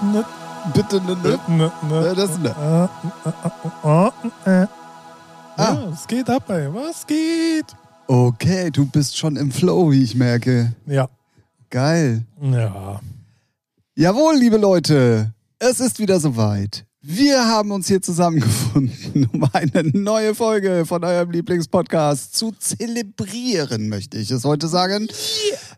Bitte nicht. Bitte ne, ne. Bitte nicht. Ja, das ne. Ah. Ah. Was geht ab, ey? Was geht? Okay, du bist schon im Flow, wie ich merke. Ja. Geil. Ja. Jawohl, liebe Leute, es ist wieder soweit. Wir haben uns hier zusammengefunden, um eine neue Folge von eurem Lieblingspodcast zu zelebrieren, möchte ich es heute sagen.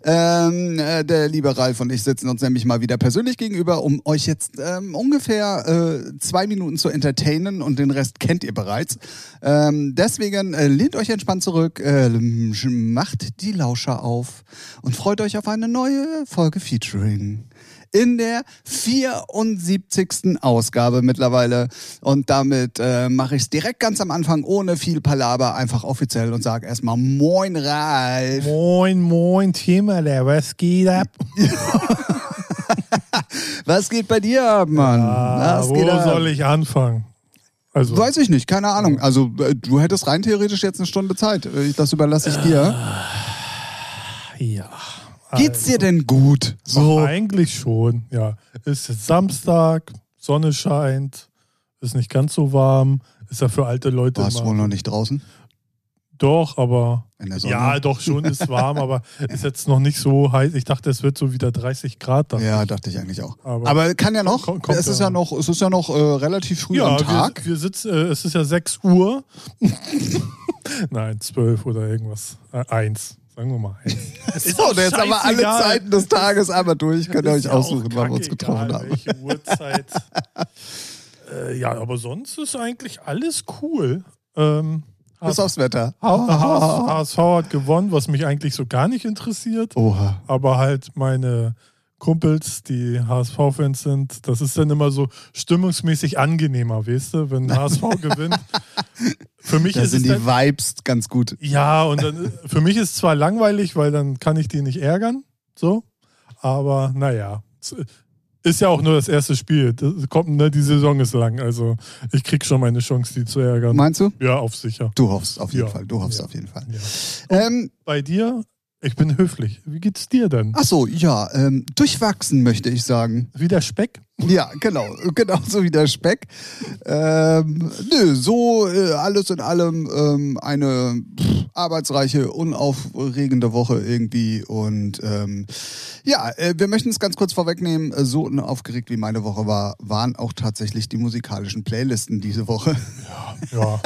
Ähm, äh, der liebe Ralf und ich sitzen uns nämlich mal wieder persönlich gegenüber, um euch jetzt ähm, ungefähr äh, zwei Minuten zu entertainen und den Rest kennt ihr bereits. Ähm, deswegen äh, lehnt euch entspannt zurück, äh, macht die Lauscher auf und freut euch auf eine neue Folge Featuring in der 74. Ausgabe mittlerweile. Und damit äh, mache ich es direkt ganz am Anfang, ohne viel Palaber, einfach offiziell und sage erstmal Moin Ralf. Moin, moin, Timmerle, was geht ab? Was geht bei dir ab, Mann? Ah, Was wo geht ab? soll ich anfangen? Also, Weiß ich nicht, keine Ahnung. Also äh, du hättest rein theoretisch jetzt eine Stunde Zeit. Äh, Das überlasse ich dir. ja. Geht's dir denn gut? So. Eigentlich schon, ja. Ist jetzt Samstag, Sonne scheint, ist nicht ganz so warm. Ist ja für alte Leute Warst du wohl noch nicht draußen? Doch, aber. In der Sonne? Ja, doch schon ist warm, aber ist jetzt noch nicht so heiß. Ich dachte, es wird so wieder 30 Grad. dachte Ja, dachte ich eigentlich auch. Aber- Aber, kann ja noch. Kommt- kommt es ist ja noch, es ist ja noch äh, relativ früh Ja, am Tag. wir, wir sitzen, äh, es ist ja 6 Uhr. Nein, 12 oder irgendwas. Äh, eins. Sagen wir mal eins. Ist So, jetzt haben wir alle. Zeiten des Tages einmal durch. Könnt ihr euch ja aussuchen, wann wir uns getroffen haben. Welche Uhrzeit. äh, ja, aber sonst ist eigentlich alles cool. Ähm, Bis aufs Wetter. HSV hat gewonnen, was mich eigentlich so gar nicht interessiert. Oha. Aber halt meine Kumpels, die HSV-Fans sind, das ist dann immer so stimmungsmäßig angenehmer, weißt du, wenn HSV gewinnt. Für mich Da ist sind es die dann, Vibes ganz gut. ja, und dann, für mich ist es zwar langweilig, weil dann kann ich die nicht ärgern, so, aber naja, ist ja auch nur das erste Spiel. Das kommt, ne, die Saison ist lang, also ich krieg schon meine Chance, die zu ärgern. Meinst du? Ja, auf sicher. Du hoffst auf jeden Ja. Fall. Du hoffst Ja. auf jeden Fall. Ja. Ähm, Bei dir, ich bin höflich. Wie geht's dir denn? ach so, ja, ähm, durchwachsen möchte ich sagen. Wie der Speck? Ja, genau, genauso wie der Speck. Ähm, nö, so äh, alles in allem ähm, eine pff, arbeitsreiche, unaufregende Woche irgendwie. Und ähm, ja, äh, wir möchten es ganz kurz vorwegnehmen. äh, So unaufgeregt wie meine Woche war, waren auch tatsächlich die musikalischen Playlisten diese Woche. Ja.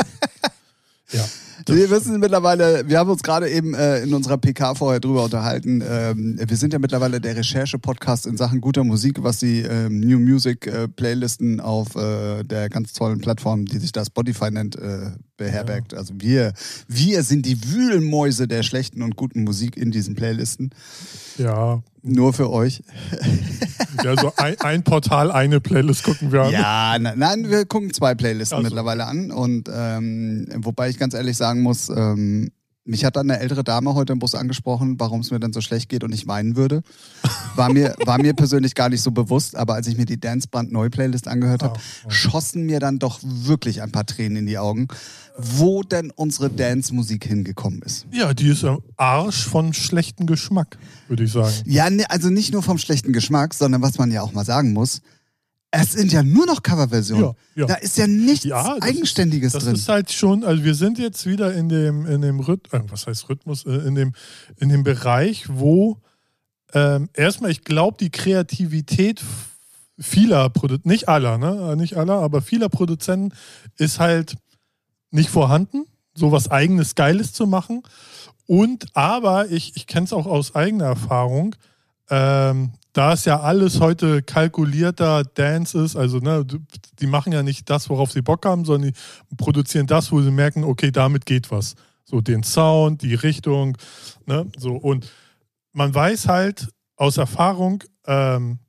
ja. Wir wissen mittlerweile, wir haben uns gerade eben äh, in unserer PK vorher drüber unterhalten. Ähm, wir sind ja mittlerweile der Recherche-Podcast in Sachen guter Musik, was die ähm, New Music äh, auf äh, der ganz tollen Plattform, die sich da Spotify nennt, äh, beherbergt. Also wir, wir sind die Wühlmäuse der schlechten und guten Musik in diesen Playlisten. Ja, Nur für euch. ja so ein, ein Portal, eine Playlist gucken wir an. Ja, ne- nein, wir gucken zwei Playlisten Ach so. mittlerweile an. Und ähm, wobei ich ganz ehrlich sagen muss, ähm, mich hat dann eine ältere Dame heute im Bus angesprochen, warum es mir denn so schlecht geht und ich weinen würde. War mir, war mir persönlich gar nicht so bewusst, aber als ich mir die Dance Brand Neu Playlist angehört habe, Ah, ah. schossen mir dann doch wirklich ein paar Tränen in die Augen, wo denn unsere Dance-Musik hingekommen ist. Ja, die ist am Arsch von schlechtem Geschmack, würde ich sagen. Ja, ne, also nicht nur vom schlechten Geschmack, sondern was man ja auch mal sagen muss, es sind ja nur noch Coverversionen. Ja, ja. Da ist ja nichts Ja, das Eigenständiges Das drin. ist halt schon, also wir sind jetzt wieder in dem, in dem Rhyth äh, was heißt Rhythmus, äh, in dem, in dem Bereich, wo ähm, erstmal, ich glaube, die Kreativität vieler Produzenten, nicht aller, ne? Nicht aller, aber vieler Produzenten ist halt nicht vorhanden, so was eigenes Geiles zu machen. Und aber, ich, ich kenne es auch aus eigener Erfahrung, ähm, da es ja alles heute kalkulierter Dance ist, also ne, die machen ja nicht das, worauf sie Bock haben, sondern die produzieren das, wo sie merken, okay, damit geht was. So den Sound, die Richtung, ne, so und man weiß halt aus Erfahrung, ähm,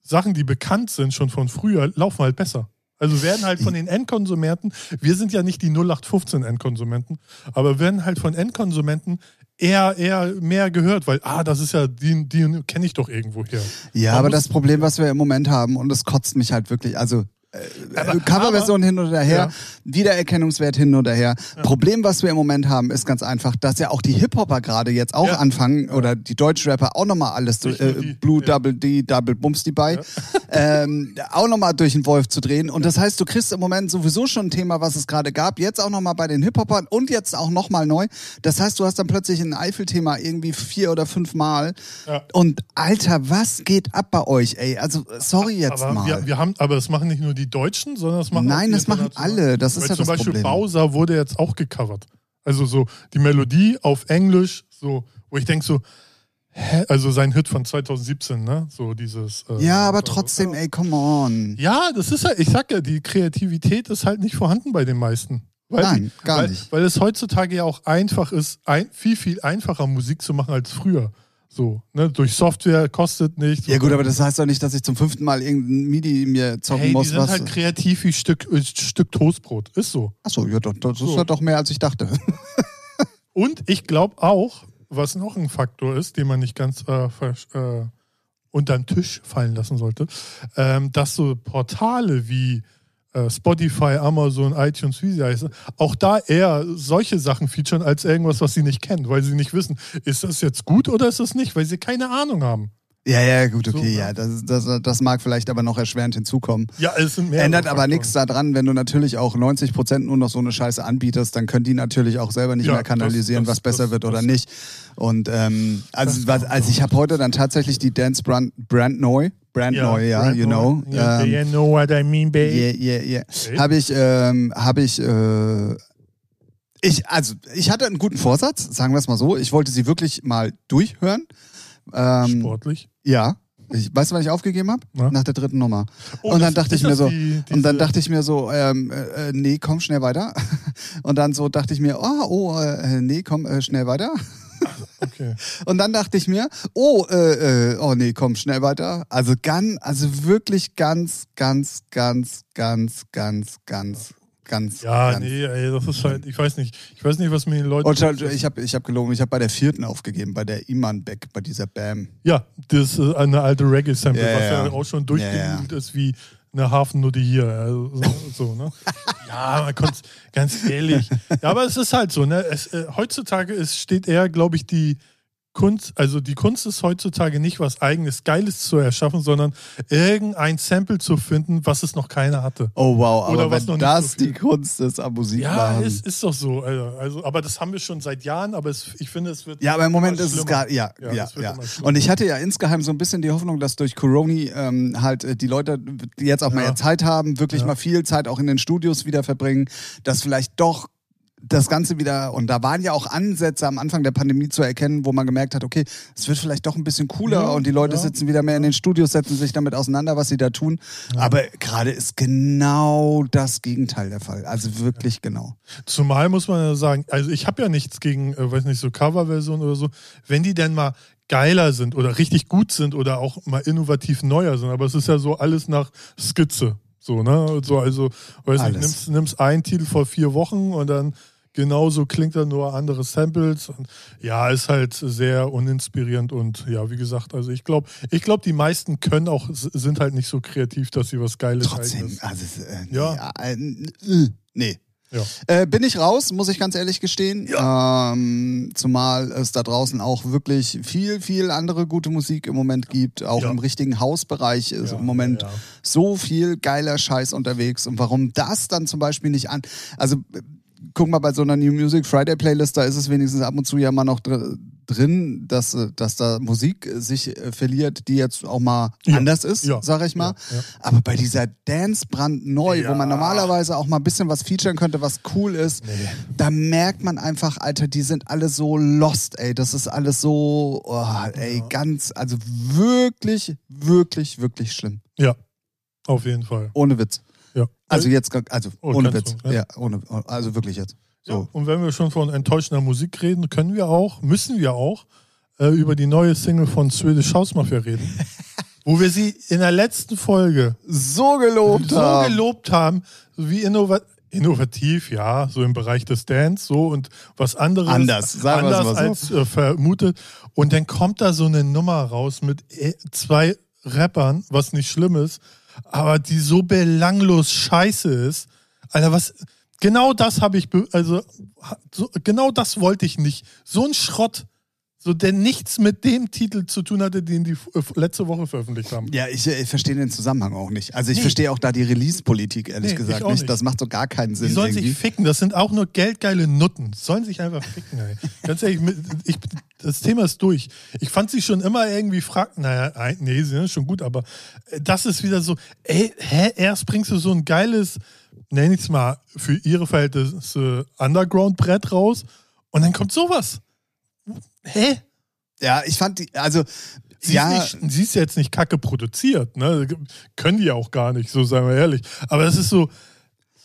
Sachen, die bekannt sind schon von früher, laufen halt besser. Also werden halt von den Endkonsumenten, wir sind ja nicht die 0815 Endkonsumenten, aber werden halt von Endkonsumenten eher, eher mehr gehört, weil, ah, das ist ja, die, die kenne ich doch irgendwo her. Ja, Man aber das Problem, was wir im Moment haben, und das kotzt mich halt wirklich, also äh, Coverversion hin oder her, Ja. Wiedererkennungswert hin oder her. Problem, was wir im Moment haben, ist ganz einfach, dass ja auch die Hip-Hopper gerade jetzt auch Ja. anfangen oder die Deutschrapper auch nochmal alles, äh, Blue ja. Double D, Double Bums die bei, ähm, auch nochmal durch den Wolf zu drehen. Und das heißt, du kriegst im Moment sowieso schon ein Thema, was es gerade gab, jetzt auch nochmal bei den Hip-Hoppern und jetzt auch nochmal neu. Das heißt, du hast dann plötzlich ein Eifel-Thema irgendwie vier oder fünf Mal. Ja. Und Alter, was geht ab bei euch, ey? Also, sorry jetzt aber mal. wir, wir haben, aber das machen nicht nur die Deutschen, sondern das machen Nein, die das machen alle. Das ist Weil ja zum das Beispiel Problem. Bowser wurde jetzt auch gecovert. Also so die Melodie auf Englisch, so, wo ich denke so, hä? also sein Hit von 2017, ne? So dieses. äh, Ja, aber trotzdem, ey, come on. Ja, das ist ja, ich sag ja, die Kreativität ist halt nicht vorhanden bei den meisten. Weil Nein, die, gar weil, nicht. Weil es heutzutage ja auch einfach ist, ein, viel, viel einfacher Musik zu machen als früher. So, ne? Durch Software kostet nichts. Ja gut, aber das heißt doch nicht, dass ich zum fünften Mal irgendein MIDI mir zocken Hey, die muss, sind was. halt kreativ wie Stück, äh, Stück Toastbrot. Ist so. Achso, ja, das ist So. ja doch mehr, als ich dachte. Und ich glaube auch, was noch ein Faktor ist, den man nicht ganz äh, äh, unter den Tisch fallen lassen sollte, ähm, dass so Portale wie Spotify, Amazon, iTunes, wie sie heißen, auch da eher solche Sachen featuren als irgendwas, was sie nicht kennen, weil sie nicht wissen, ist das jetzt gut oder ist das nicht, weil sie keine Ahnung haben. Ja, ja, gut, okay, So, ja. ja. Das, das, das mag vielleicht aber noch erschwerend hinzukommen. Ja, es sind mehr. Ändert aber nichts daran, wenn du natürlich auch 90% nur noch so eine Scheiße anbietest, dann können die natürlich auch selber nicht Ja, mehr kanalisieren, das- was besser wird oder nicht. Und ähm, also, was, also ich habe heute dann tatsächlich die Dance Brand, brand neu, brand neu, ja, you know. Yeah, ähm, you know what I mean, babe. Yeah, yeah, yeah. Okay. Habe ich, ähm, habe ich, äh, ich, also ich hatte einen guten Vorsatz, sagen wir es mal so. Ich wollte sie wirklich mal durchhören. Ähm, Sportlich. ja. Ich, weißt du, wann ich aufgegeben habe? Na? Nach der dritten Nummer. Oh, und dann das- dachte ich ist mir das so, die- und dann dachte ich mir so, ähm, äh, äh, nee, komm schnell weiter. Und dann so dachte ich mir, oh, oh, äh, nee, komm äh, schnell weiter. Okay. Und dann dachte ich mir, oh, äh, äh, oh nee, komm schnell weiter. Also ganz, also wirklich ganz, ganz, ganz, ganz, ganz, ganz, ganz. Ja, ganz. nee, ey, das ist halt, ich weiß nicht, ich weiß nicht, was mir die Leute. Und ich habe ich hab gelogen, ich habe bei der vierten aufgegeben, bei der Iman Beck, bei dieser Bam. Ja, das ist eine alte Reggae-Sample, Ja, was ja, ja. auch schon Ja, durchgewühlt ist wie eine Hafennutte hier. Also, so, so, ne? ja, man konnte ganz ehrlich. Ja, aber es ist halt so, ne? Es, äh, heutzutage ist, steht eher, glaube ich, die Kunst, also die Kunst ist heutzutage nicht was eigenes Geiles zu erschaffen, sondern irgendein Sample zu finden, was es noch keiner hatte. Oh wow, Oder aber was noch wenn nicht das so die Kunst ist am Musik Ja, ist, ist doch so. Also, also, aber das haben wir schon seit Jahren, aber es, ich finde, es wird. Ja, aber im Moment ist es gar, ja, ja, Ja, ja. Und ich hatte ja insgeheim so ein bisschen die Hoffnung, dass durch Coroni ähm, halt äh, die Leute, die jetzt auch mal Ja. mehr Zeit haben, wirklich mal viel Zeit auch in den Studios wieder verbringen, dass vielleicht doch das Ganze wieder, und da waren ja auch Ansätze am Anfang der Pandemie zu erkennen, wo man gemerkt hat, okay, es wird vielleicht doch ein bisschen cooler Ja, und die Leute ja. sitzen wieder mehr in den Studios, setzen sich damit auseinander, was sie da tun. Aber gerade ist genau das Gegenteil der Fall. Also wirklich genau. Zumal muss man ja sagen, also ich habe ja nichts gegen, äh, weiß nicht, so Coverversionen oder so, wenn die denn mal geiler sind oder richtig gut sind oder auch mal innovativ neuer sind, aber es ist ja so alles nach Skizze. So, ne? So, also, weiß nicht, Alles. nimmst, nimmst einen Titel vor vier Wochen und dann genauso klingt er nur andere Samples. Und ja, ist halt sehr uninspirierend und ja, wie gesagt, also ich glaube, ich glaube, die meisten können auch, sind halt nicht so kreativ, dass sie was Geiles Trotzdem, eigenes- also äh, Ja. nee, äh, nee. Ja. Äh, bin ich raus, muss ich ganz ehrlich gestehen. Ähm, zumal es da draußen auch wirklich viel, viel andere gute Musik im Moment gibt. Auch Ja. im richtigen Hausbereich ist Ja, im Moment ja, ja. so viel geiler Scheiß unterwegs. Und warum das dann zum Beispiel nicht an. Also äh, guck mal, bei so einer New Music Friday Playlist, da ist es wenigstens ab und zu ja mal noch dr drin, dass, äh, dass da Musik äh, sich äh, verliert, die jetzt auch mal Ja. anders ist, Ja. sag ich mal. Ja. Aber bei dieser Dance brandneu, wo man normalerweise auch mal ein bisschen was featuren könnte, was cool ist, da merkt man einfach, Alter, die sind alle so lost, ey. Das ist alles so, oh, ey, ganz, also wirklich, wirklich, wirklich schlimm. Ja, auf jeden Fall. Ohne Witz. Ja. Also jetzt, also Oh, ohne Witz. du, ja. Ja, ohne, also wirklich jetzt. Ja, So. und wenn wir schon von enttäuschender Musik reden, können wir auch, müssen wir auch äh, über die neue Single von Swedish House Mafia reden. wo wir sie in der letzten Folge So gelobt so haben. gelobt haben, wie innova innovativ, ja, so im Bereich des Dance, so und was anderes. Anders, sagen anders mal als äh, vermutet. Und dann kommt da so eine Nummer raus mit äh, zwei Rappern, was nicht schlimm ist. Aber die so belanglos scheiße ist. Alter, was. Genau das habe ich, also so, genau das wollte ich nicht. So ein Schrott, so der nichts mit dem Titel zu tun hatte, den die äh, letzte Woche veröffentlicht haben. Ja, ich, äh, verstehe den Zusammenhang auch nicht. Also ich Nee. verstehe auch da die Release-Politik, ehrlich Nee, gesagt, ich nicht. Das macht so gar keinen Sinn Die sollen irgendwie. sich ficken, das sind auch nur geldgeile Nutten. Sollen sich einfach ficken, ey. Ganz ehrlich, ich, das Thema ist durch. Ich fand sie schon immer irgendwie fragt, naja, nee, sie sind schon gut, aber äh, das ist wieder so, ey, hä, erst bringst du so ein geiles, nenn ich's mal, für ihre Verhältnisse Underground-Brett raus und dann kommt sowas. Hä? Ja, ich fand die, also Sie, ja, ist nicht, sie ist jetzt nicht kacke produziert, ne? Können die auch gar nicht, so seien wir ehrlich. Aber das ist so,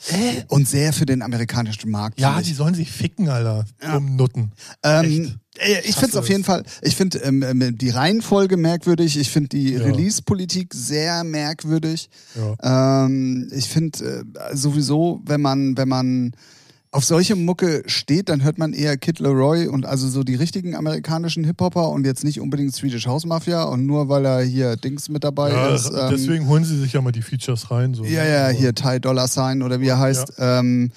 hä? und sehr für den amerikanischen Markt. Ja, die sollen sich ficken, Alter. Um Nutten. Ähm, äh, ich finde es auf jeden. Fall, ich finde ähm, ähm, die Reihenfolge merkwürdig, ich finde die Ja. Release-Politik sehr merkwürdig. Ja. Ähm, ich finde äh, sowieso, wenn man, wenn man auf solche Mucke steht, dann hört man eher Kid Leroy und also so die richtigen amerikanischen Hip-Hopper und jetzt nicht unbedingt Swedish House Mafia und nur weil er hier Dings mit dabei Ja, ist. ähm, deswegen holen sie sich ja mal die Features rein. So, ja, ne? ja, Aber- hier Ty Dollar Sign oder wie er heißt. Ähm,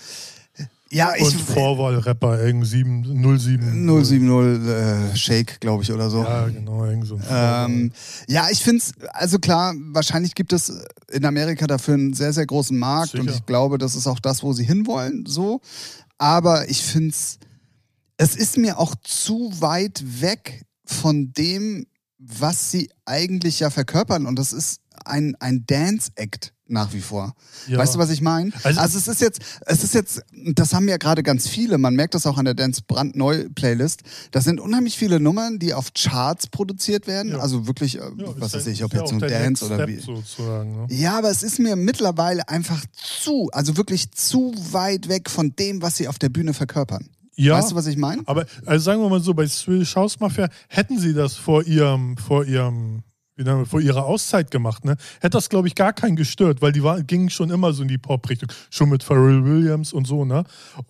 ja, ich. Und Vorwahl-Rapper, irgend 7, 07. 070 äh, Shake, glaube ich, oder so. Ja, genau, irgend so. Ähm, ja, ich finde es, also klar, wahrscheinlich gibt es in Amerika dafür einen sehr, sehr großen Markt und Sicher. ich glaube, das ist auch das, wo sie hinwollen, so. Aber ich finde es, es ist mir auch zu weit weg von dem, was sie eigentlich ja verkörpern und das ist ein, ein Dance-Act nach wie vor. Ja. Weißt du, was ich meine? Also- Also, es ist jetzt, es ist jetzt, das haben ja gerade ganz viele, man merkt das auch an der Dance brandneu Playlist. Das sind unheimlich viele Nummern, die auf Charts produziert werden. Ja. Also wirklich, äh, Ja, was weiß ja- ich, ob jetzt nur Dance oder wie. Ne? Ja, aber es ist mir mittlerweile einfach zu, also wirklich zu weit weg von dem, was sie auf der Bühne verkörpern. Ja, Weißt du, was ich meine? aber also sagen wir mal so, bei Swedish House Mafia hätten sie das vor ihrem, vor ihrem, vor ihrer Auszeit gemacht, ne? Hätte das, glaube ich, gar keinen gestört, weil die war, gingen schon immer so in die Pop-Richtung. Schon mit Pharrell Williams und so, ne?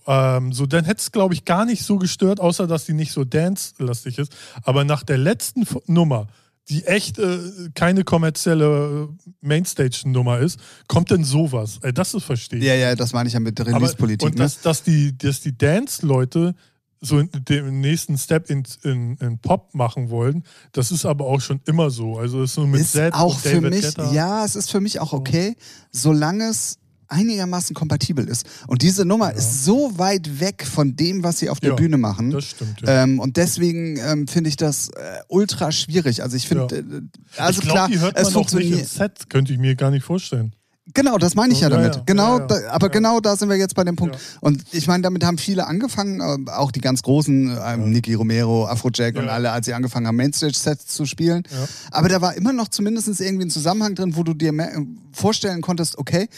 Ähm, so, dann hätte es, glaube ich, gar nicht so gestört, außer dass die nicht so dance-lastig ist. Aber nach der letzten Nummer, die echt äh, keine kommerzielle äh, Mainstage-Nummer ist, kommt denn sowas? Äh, das ist verstehe ich. Ja, ja, das meine ich ja mit der Release-Politik. Und Ne? dass, dass die, dass die Dance-Leute so in den nächsten Step in, in, in Pop machen wollen, das ist aber auch schon immer so. Also ist so mit ist Zed auch und für David mich, Guetta. ja, es ist für mich auch okay, solange es einigermaßen kompatibel ist. Und diese Nummer ist so weit weg von dem, was sie auf der Ja, Bühne machen. Das stimmt. Ja. Ähm, und deswegen ähm, finde ich das äh, ultra schwierig. Also ich finde, Ja. äh, also ich glaube, klar, die hört es man nicht funktioniert. im Set, könnte ich mir gar nicht vorstellen. Genau, das meine ich ja Ja, damit. ja, genau, ja, ja. Da, aber Ja. genau da sind wir jetzt bei dem Punkt. Ja. Und ich meine, damit haben viele angefangen, äh, auch die ganz großen, ähm, Nicky Romero, Afrojack und Ja. alle, als sie angefangen haben, Mainstage-Sets zu spielen. Ja. Aber da war immer noch zumindest irgendwie ein Zusammenhang drin, wo du dir vorstellen konntest, okay,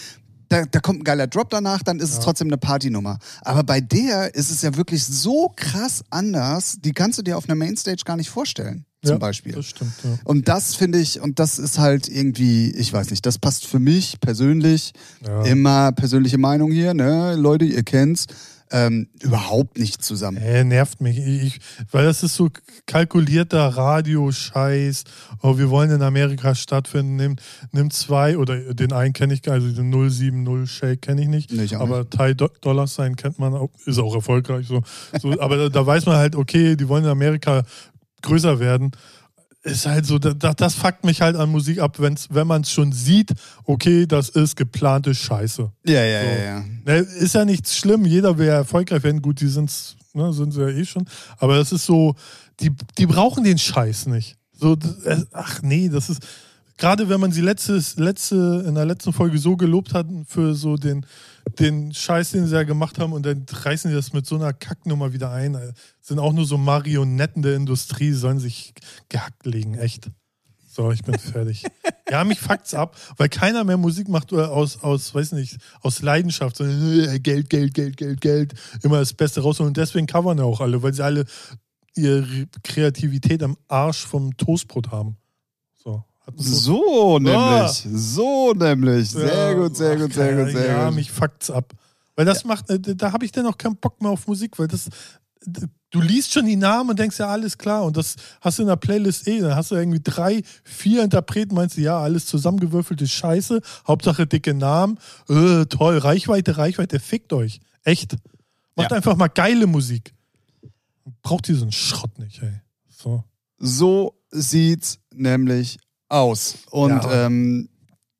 da, da kommt ein geiler Drop danach, dann ist es trotzdem eine Partynummer. Aber bei der ist es ja wirklich so krass anders, die kannst du dir auf einer Mainstage gar nicht vorstellen, zum ja, Beispiel. Das stimmt, ja. Und das finde ich, und das ist halt irgendwie, ich weiß nicht, das passt für mich persönlich, Ja. immer persönliche Meinung hier, ne, Leute, ihr kennt's, ähm, überhaupt nicht zusammen. Äh, nervt mich. Ich, weil das ist so kalkulierter Radioscheiß. Oh, wir wollen in Amerika stattfinden. Nimm, nimm zwei oder den einen kenne ich gar also den 070 Shake kenne ich nicht. Nee, ich aber Ty Do Dollar Sign kennt man auch, ist auch erfolgreich so. so aber da, da weiß man halt, okay, die wollen in Amerika größer werden. Ist halt so, da, da- das fuckt mich halt an Musik ab, wenn's, wenn man es schon sieht, okay, das ist geplante Scheiße. Ja, ja, So. ja, ja. Ne, ist ja nichts schlimm, jeder will ja erfolgreich werden. Gut, die sind's, ne, sind sie ja eh schon. Aber das ist so, die, die brauchen den Scheiß nicht. So, das- äh, ach nee, das ist. Gerade wenn man sie letztes, letzte, in der letzten Folge so gelobt hatten für so den, den Scheiß, den sie ja gemacht haben, und dann reißen sie das mit so einer Kacknummer wieder ein. Äh, Sind auch nur so Marionetten der Industrie, sollen sich gehackt legen, echt. So, ich bin fertig. ja, mich fuckt's ab, weil keiner mehr Musik macht oder aus, aus, weiß nicht, aus Leidenschaft, sondern äh, Geld, Geld, Geld, Geld, Geld, immer das Beste rausholen. Und deswegen covern ja auch alle, weil sie alle ihre Kreativität am Arsch vom Toastbrot haben. So. Nämlich, so nämlich. Sehr Ja, gut, sehr gut, sehr gut, sehr ja, gut. mich fuckt's ab. Weil das macht, äh, da habe ich dann auch keinen Bock mehr auf Musik, weil das, du liest schon die Namen und denkst ja, alles klar. Und das hast du in der Playlist eh. Dann hast du irgendwie drei, vier Interpreten, meinst du, ja, alles zusammengewürfelte Scheiße. Hauptsache dicke Namen. Äh, toll, Reichweite, Reichweite, fickt euch. Echt. Macht Ja. einfach mal geile Musik. Braucht diesen Schrott nicht, ey. So. So sieht's nämlich aus. Und Ja. ähm,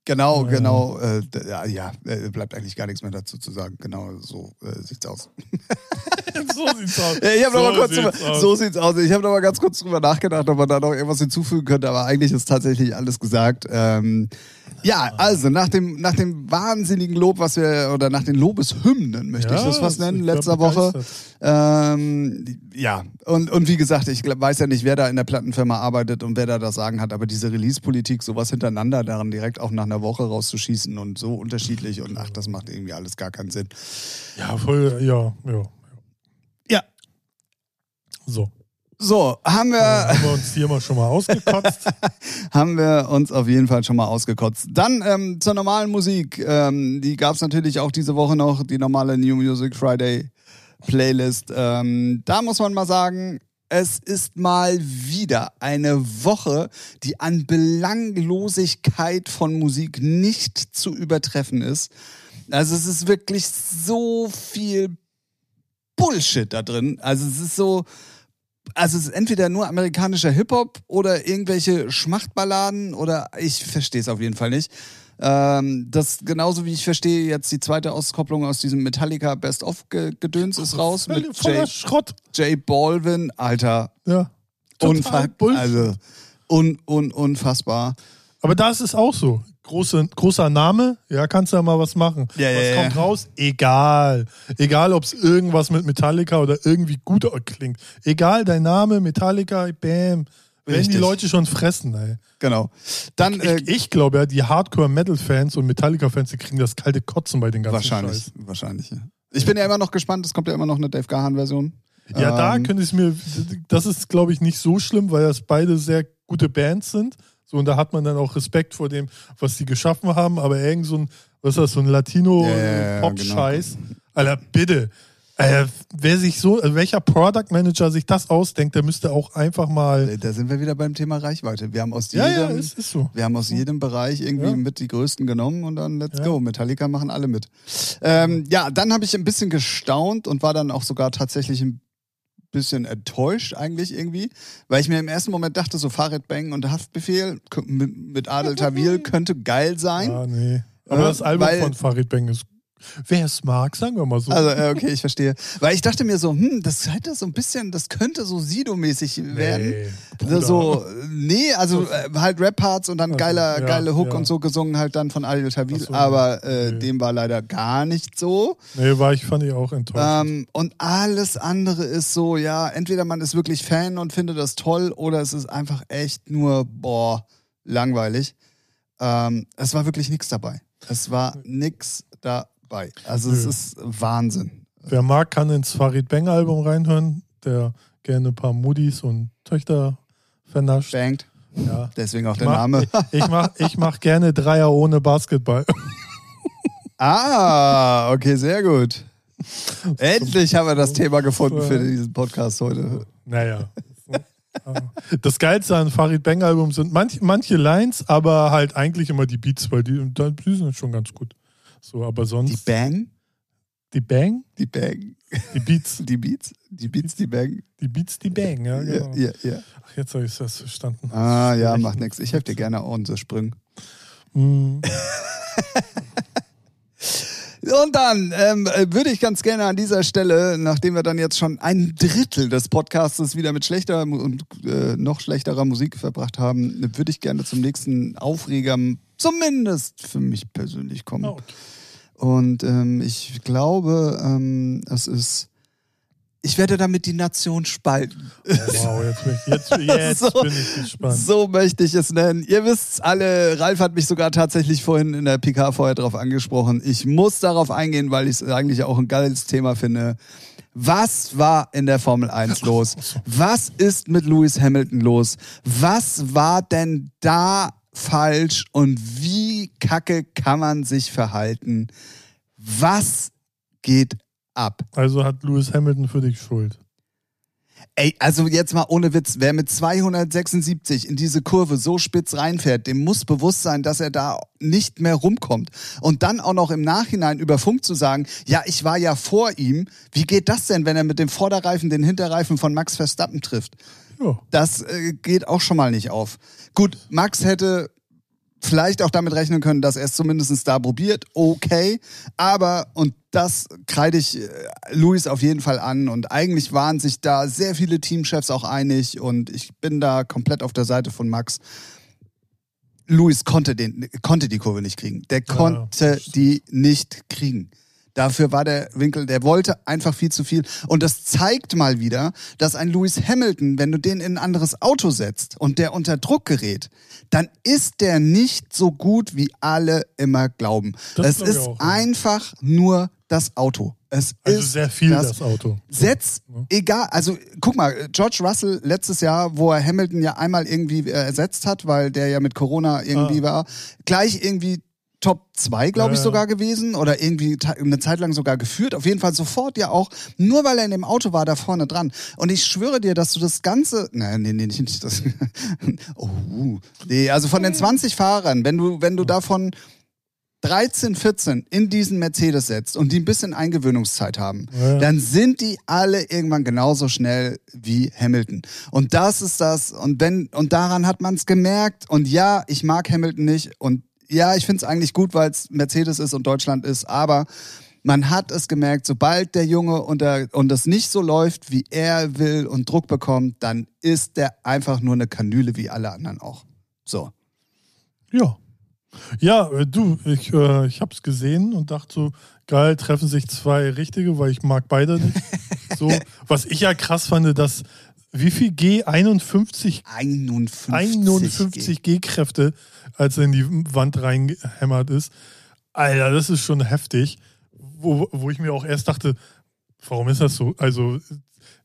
genau, genau, äh, ja, ja, äh, bleibt eigentlich gar nichts mehr dazu zu sagen. Genau so äh, sieht's aus. so sieht's aus. Ich habe so noch mal kurz sieht's drüber, aus. so sieht's aus. Ich habe noch mal ganz kurz drüber nachgedacht, ob man da noch irgendwas hinzufügen könnte, aber eigentlich ist tatsächlich alles gesagt. Ähm, ja, also nach dem nach dem wahnsinnigen Lob, was wir oder nach den Lobeshymnen möchte ich Ja, das fast ich nennen letzter Woche. Ähm, ja, und, und wie gesagt, ich glaub, weiß ja nicht, wer da in der Plattenfirma arbeitet und wer da das Sagen hat, aber diese Release-Politik, sowas hintereinander, daran direkt auch nach einer Woche rauszuschießen und so unterschiedlich und ach, das macht irgendwie alles gar keinen Sinn. Ja, voll, ja, ja. Ja, So. So, haben wir. haben wir uns hier mal schon mal ausgekotzt. haben wir uns auf jeden Fall schon mal ausgekotzt. Dann ähm, zur normalen Musik. Ähm, die gab es natürlich auch diese Woche noch, die normale New Music Friday Playlist. Ähm, da muss man mal sagen, es ist mal wieder eine Woche, die an Belanglosigkeit von Musik nicht zu übertreffen ist. Also es ist wirklich so viel Bullshit da drin. Also es ist so, also es ist entweder nur amerikanischer Hip-Hop oder irgendwelche Schmachtballaden oder ich verstehe es auf jeden Fall nicht. Ähm, das genauso wie ich verstehe jetzt die zweite Auskopplung aus diesem Metallica Best of Gedöns ist raus mit Jay, Schrott. Jay Balvin, Alter, Ja. unfa Bullshit. also un, un, unfassbar. Aber da ist es auch so. Große, großer Name, ja, kannst du ja mal was machen. Ja, was ja, kommt ja. raus? Egal. Egal, ob es irgendwas mit Metallica oder irgendwie gut klingt. Egal, dein Name, Metallica, bam. Die Richtig. Leute schon fressen, ey. Genau. Dann äh, Ich, ich glaube ja, die Hardcore-Metal-Fans und Metallica-Fans, die kriegen das kalte Kotzen bei den ganzen wahrscheinlich, Scheiß. wahrscheinlich. Ja. Ich bin ja immer noch gespannt. Es kommt ja immer noch eine Dave Gahan-Version. Ja, da Ähm, könnte ich mir, das ist, glaube ich, nicht so schlimm, weil das beide sehr gute Bands sind. So, und da hat man dann auch Respekt vor dem, was die geschaffen haben, aber irgend so ein, was ist das, so ein Ja, ja, ja, Latino-Pop-Scheiß. Alter, bitte. Alter, wer sich so, welcher Product Manager sich das ausdenkt, der müsste auch einfach mal. Da sind wir wieder beim Thema Reichweite. Wir haben aus Ja, jedem, ja, es ist so. wir haben aus jedem Bereich irgendwie Ja. mit die größten genommen und dann let's Ja. go. Metallica machen alle mit. Ähm, ja, dann habe ich ein bisschen gestaunt und war dann auch sogar tatsächlich ein bisschen enttäuscht eigentlich irgendwie, weil ich mir im ersten Moment dachte, so Farid Bang und Haftbefehl mit, mit Adel Tawil könnte geil sein. Ja, nee. Aber Äh, das Album weil- von Farid Bang ist. Wer es mag, sagen wir mal so. Also, äh, okay, ich verstehe. Weil ich dachte mir so, hm, das hätte so ein bisschen, das könnte so Sido-mäßig werden. Nee. So, nee, also äh, halt Rap-Parts und dann Also, geiler, ja, geile Hook ja. und so gesungen halt dann von Adil Tawil, so, aber äh, nee. dem war leider gar nicht so. Nee, war ich, fand ich auch enttäuscht. Ähm, und alles andere ist so, ja, entweder man ist wirklich Fan und findet das toll oder es ist einfach echt nur, boah, langweilig. Ähm, es war wirklich nichts dabei. Es war nichts dabei. Also es Nö. ist Wahnsinn. Wer mag, kann ins Farid Bang Album reinhören, der gerne ein paar Muddis und Töchter vernascht. Bangt. Ja. Deswegen auch Ich der mach, Name. Ich mach, ich mach gerne Dreier ohne Basketball. Ah, okay, sehr gut. Endlich haben wir das Thema gefunden für diesen Podcast heute. Naja. Das Geilste an Farid Bang Album sind manch, manche Lines, aber halt eigentlich immer die Beats, weil die, die sind schon ganz gut. So, aber sonst. Die Bang? die Bang? Die Bang. Die Beats. Die Beats? Die Beats, die Bang. Die Beats, die Bang, ja, Ja, genau. ja, ja. Ach, jetzt habe ich das verstanden. Ah, ja, macht nichts. Ich helfe dir gerne auch unsere Sprünge. Hm. Und dann ähm, äh, würde ich ganz gerne an dieser Stelle, nachdem wir dann jetzt schon ein Drittel des Podcastes wieder mit schlechter und äh, noch schlechterer Musik verbracht haben, würde ich gerne zum nächsten Aufreger, zumindest für mich persönlich kommen. Ah, okay. Und ähm, ich glaube, ähm, es ist. Ich werde damit die Nation spalten. Wow, jetzt bin ich, jetzt, jetzt So- bin ich gespannt. So möchte ich es nennen. Ihr wisst's alle, Ralf hat mich sogar tatsächlich vorhin in der PK vorher drauf angesprochen. Ich muss darauf eingehen, weil ich es eigentlich auch ein geiles Thema finde. Was war in der Formel 1 los? Was ist mit Lewis Hamilton los? Was war denn da falsch und wie kacke kann man sich verhalten? Was geht ab? Also hat Lewis Hamilton für dich Schuld. Ey, also jetzt mal ohne Witz, wer mit 276 in diese Kurve so spitz reinfährt, dem muss bewusst sein, dass er da nicht mehr rumkommt. Und dann auch noch im Nachhinein über Funk zu sagen, ja, ich war ja vor ihm. Wie geht das denn, wenn er mit dem Vorderreifen den Hinterreifen von Max Verstappen trifft? Ja. Das äh, geht auch schon mal nicht auf. Gut, Max hätte vielleicht auch damit rechnen können, dass er es zumindest da probiert. Okay. Aber, und das kreide ich äh, Luis auf jeden Fall an. Und eigentlich waren sich da sehr viele Teamchefs auch einig. Und ich bin da komplett auf der Seite von Max. Luis konnte, den, konnte die Kurve nicht kriegen. Der Ja, konnte das- die nicht kriegen. Dafür war der Winkel, der wollte einfach viel zu viel. Und das zeigt mal wieder, dass ein Lewis Hamilton, wenn du den in ein anderes Auto setzt und der unter Druck gerät, dann ist der nicht so gut, wie alle immer glauben. Das ich ist auch, ja. einfach nur das Auto. Es Also ist sehr viel das, das, Auto. Setz, Ja. egal, also guck mal, George Russell letztes Jahr, wo er Hamilton ja einmal irgendwie äh, ersetzt hat, weil der ja mit Corona irgendwie Ah. war, gleich irgendwie Top 2, glaube ich, Ja, sogar gewesen oder irgendwie eine Zeit lang sogar geführt. Auf jeden Fall sofort ja auch, nur weil er in dem Auto war, da vorne dran. Und ich schwöre dir, dass du das Ganze, nein, nee, nee, nicht, nicht das. oh, nee, also von den 20 Fahrern, wenn du, wenn du davon 13, 14 in diesen Mercedes setzt und die ein bisschen Eingewöhnungszeit haben, Ja. dann sind die alle irgendwann genauso schnell wie Hamilton. Und das ist das. Und wenn, und daran hat man es gemerkt. Und ja, ich mag Hamilton nicht. Und ja, ich finde es eigentlich gut, weil es Mercedes ist und Deutschland ist, aber man hat es gemerkt, sobald der Junge unter, und das nicht so läuft, wie er will und Druck bekommt, dann ist der einfach nur eine Kanüle wie alle anderen auch. So. Ja. Ja, äh, du, ich, äh, ich habe es gesehen und dachte so, geil, treffen sich zwei Richtige, weil ich mag beide nicht. so, was ich ja krass fand, dass wie viel G? 51, 51. 51 G-Kräfte, als er in die Wand reingehämmert ist. Alter, das ist schon heftig. Wo, wo ich mir auch erst dachte, warum ist das so? Also,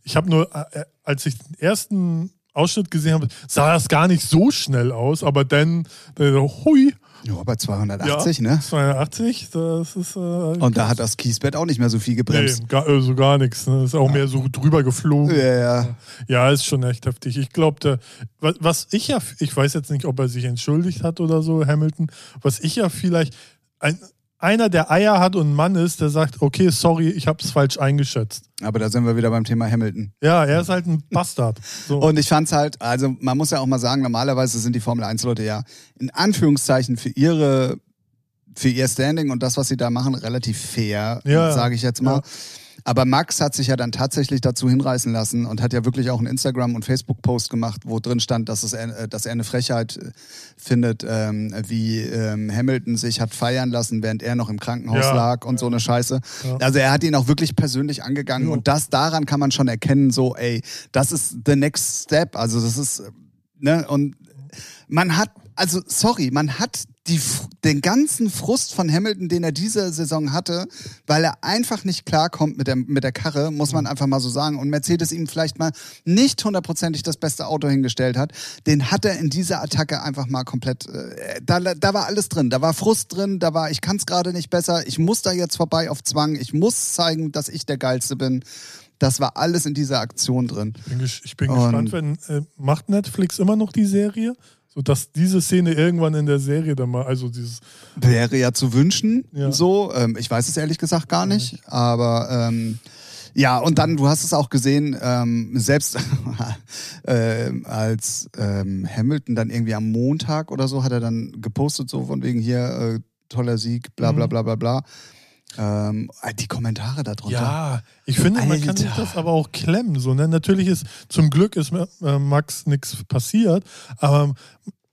ich habe nur, äh, als ich den ersten Ausschnitt gesehen habe, sah das gar nicht so schnell aus, aber dann, äh, hui, Ja, bei 280, ne? 82, das ist. Äh, Und da hat das Kiesbett auch nicht mehr so viel nee, gebremst. gar, also gar nichts. Ne? Ist auch mehr so drüber geflogen. Ja, ja. Ja, ist schon echt heftig. Ich glaube, was, was ich ja, ich weiß jetzt nicht, ob er sich entschuldigt hat oder so, Hamilton, was ich ja vielleicht, ein, einer, der Eier hat und ein Mann ist, der sagt, okay, sorry, ich habe es falsch eingeschätzt. Aber da sind wir wieder beim Thema Hamilton. Ja, er ist halt ein Bastard. So. Und ich fand's halt, also man muss ja auch mal sagen, normalerweise sind die Formel 1 Leute ja in Anführungszeichen für ihre für ihr Standing und das, was sie da machen, relativ fair, Ja, sage ich jetzt mal. ja. Aber Max hat sich ja dann tatsächlich dazu hinreißen lassen und hat ja wirklich auch einen Instagram- und Facebook-Post gemacht, wo drin stand, dass, es, äh, dass er eine Frechheit äh, findet, ähm, wie ähm, Hamilton sich hat feiern lassen, während er noch im Krankenhaus Ja, lag und so eine Scheiße. Ja. Also er hat ihn auch wirklich persönlich angegangen Ja. und das daran kann man schon erkennen, so, ey, das ist the next step. Also das ist, ne, und man hat, also sorry, man hat die, den ganzen Frust von Hamilton, den er diese Saison hatte, weil er einfach nicht klarkommt mit der, mit der Karre, muss man einfach mal so sagen. Und Mercedes ihm vielleicht mal nicht hundertprozentig das beste Auto hingestellt hat, den hat er in dieser Attacke einfach mal komplett, äh, da, da war alles drin. Da war Frust drin, da war, ich kann es gerade nicht besser, ich muss da jetzt vorbei auf Zwang, ich muss zeigen, dass ich der Geilste bin. Das war alles in dieser Aktion drin. Ich bin, ges- ich bin Und- gespannt, wenn äh, macht Netflix immer noch die Serie, so dass diese Szene irgendwann in der Serie dann mal, also dieses Wäre ja zu wünschen, Ja. so. Ähm, ich weiß es ehrlich gesagt gar nicht, aber ähm, ja, und dann, du hast es auch gesehen, ähm, selbst ähm, als ähm, Hamilton dann irgendwie am Montag oder so hat er dann gepostet, so von wegen hier, äh, toller Sieg, bla bla Mhm. bla bla bla. Ähm, die Kommentare darunter. Ja, ich finde, man kann sich Alter. das aber auch klemmen. So, ne? Natürlich ist zum Glück ist äh, Max nichts passiert, aber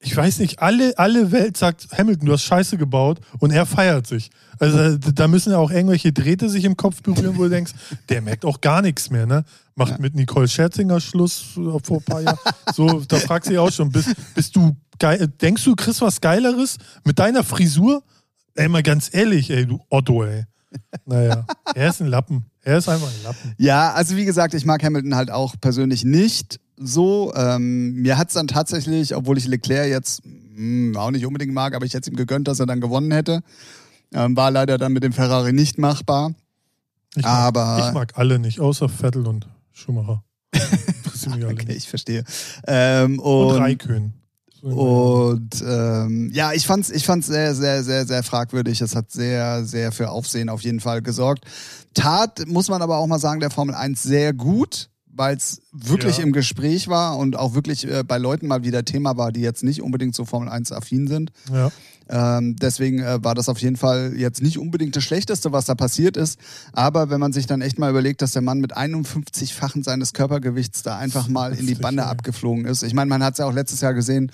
ich weiß nicht, alle, alle Welt sagt, Hamilton, du hast Scheiße gebaut und er feiert sich. Also äh, da müssen ja auch irgendwelche Drähte sich im Kopf berühren, wo du denkst, der merkt auch gar nichts mehr, ne? Macht Ja. mit Nicole Scherzinger Schluss äh, vor ein paar Jahren. So, da fragst du dich auch schon, bist, bist du geil, denkst du, kriegst was Geileres mit deiner Frisur? Ey, mal ganz ehrlich, ey, du Otto, ey. Naja, er ist ein Lappen. Er ist einfach ein Lappen. Ja, also wie gesagt, ich mag Hamilton halt auch persönlich nicht so. Ähm, mir hat es dann tatsächlich, obwohl ich Leclerc jetzt mh, auch nicht unbedingt mag, aber ich hätte es ihm gegönnt, dass er dann gewonnen hätte. Ähm, war leider dann mit dem Ferrari nicht machbar. Ich mag, Aber- ich mag alle nicht, außer Vettel und Schumacher. Okay, ich verstehe. Ähm, Und, und Raikön. Und ähm, ja, ich fand's, ich fand's sehr, sehr, sehr, sehr fragwürdig. Es hat sehr, sehr für Aufsehen auf jeden Fall gesorgt. Tat, muss man aber auch mal sagen, der Formel 1 sehr gut, weil es wirklich Ja. im Gespräch war und auch wirklich äh, bei Leuten mal wieder Thema war, die jetzt nicht unbedingt so Formel 1 affin sind. Ja. Ähm, deswegen äh, war das auf jeden Fall jetzt nicht unbedingt das Schlechteste, was da passiert ist. Aber wenn man sich dann echt mal überlegt, dass der Mann mit 51-fachen seines Körpergewichts da einfach mal in die Bande abgeflogen ist. Ich meine, man hat es ja auch letztes Jahr gesehen,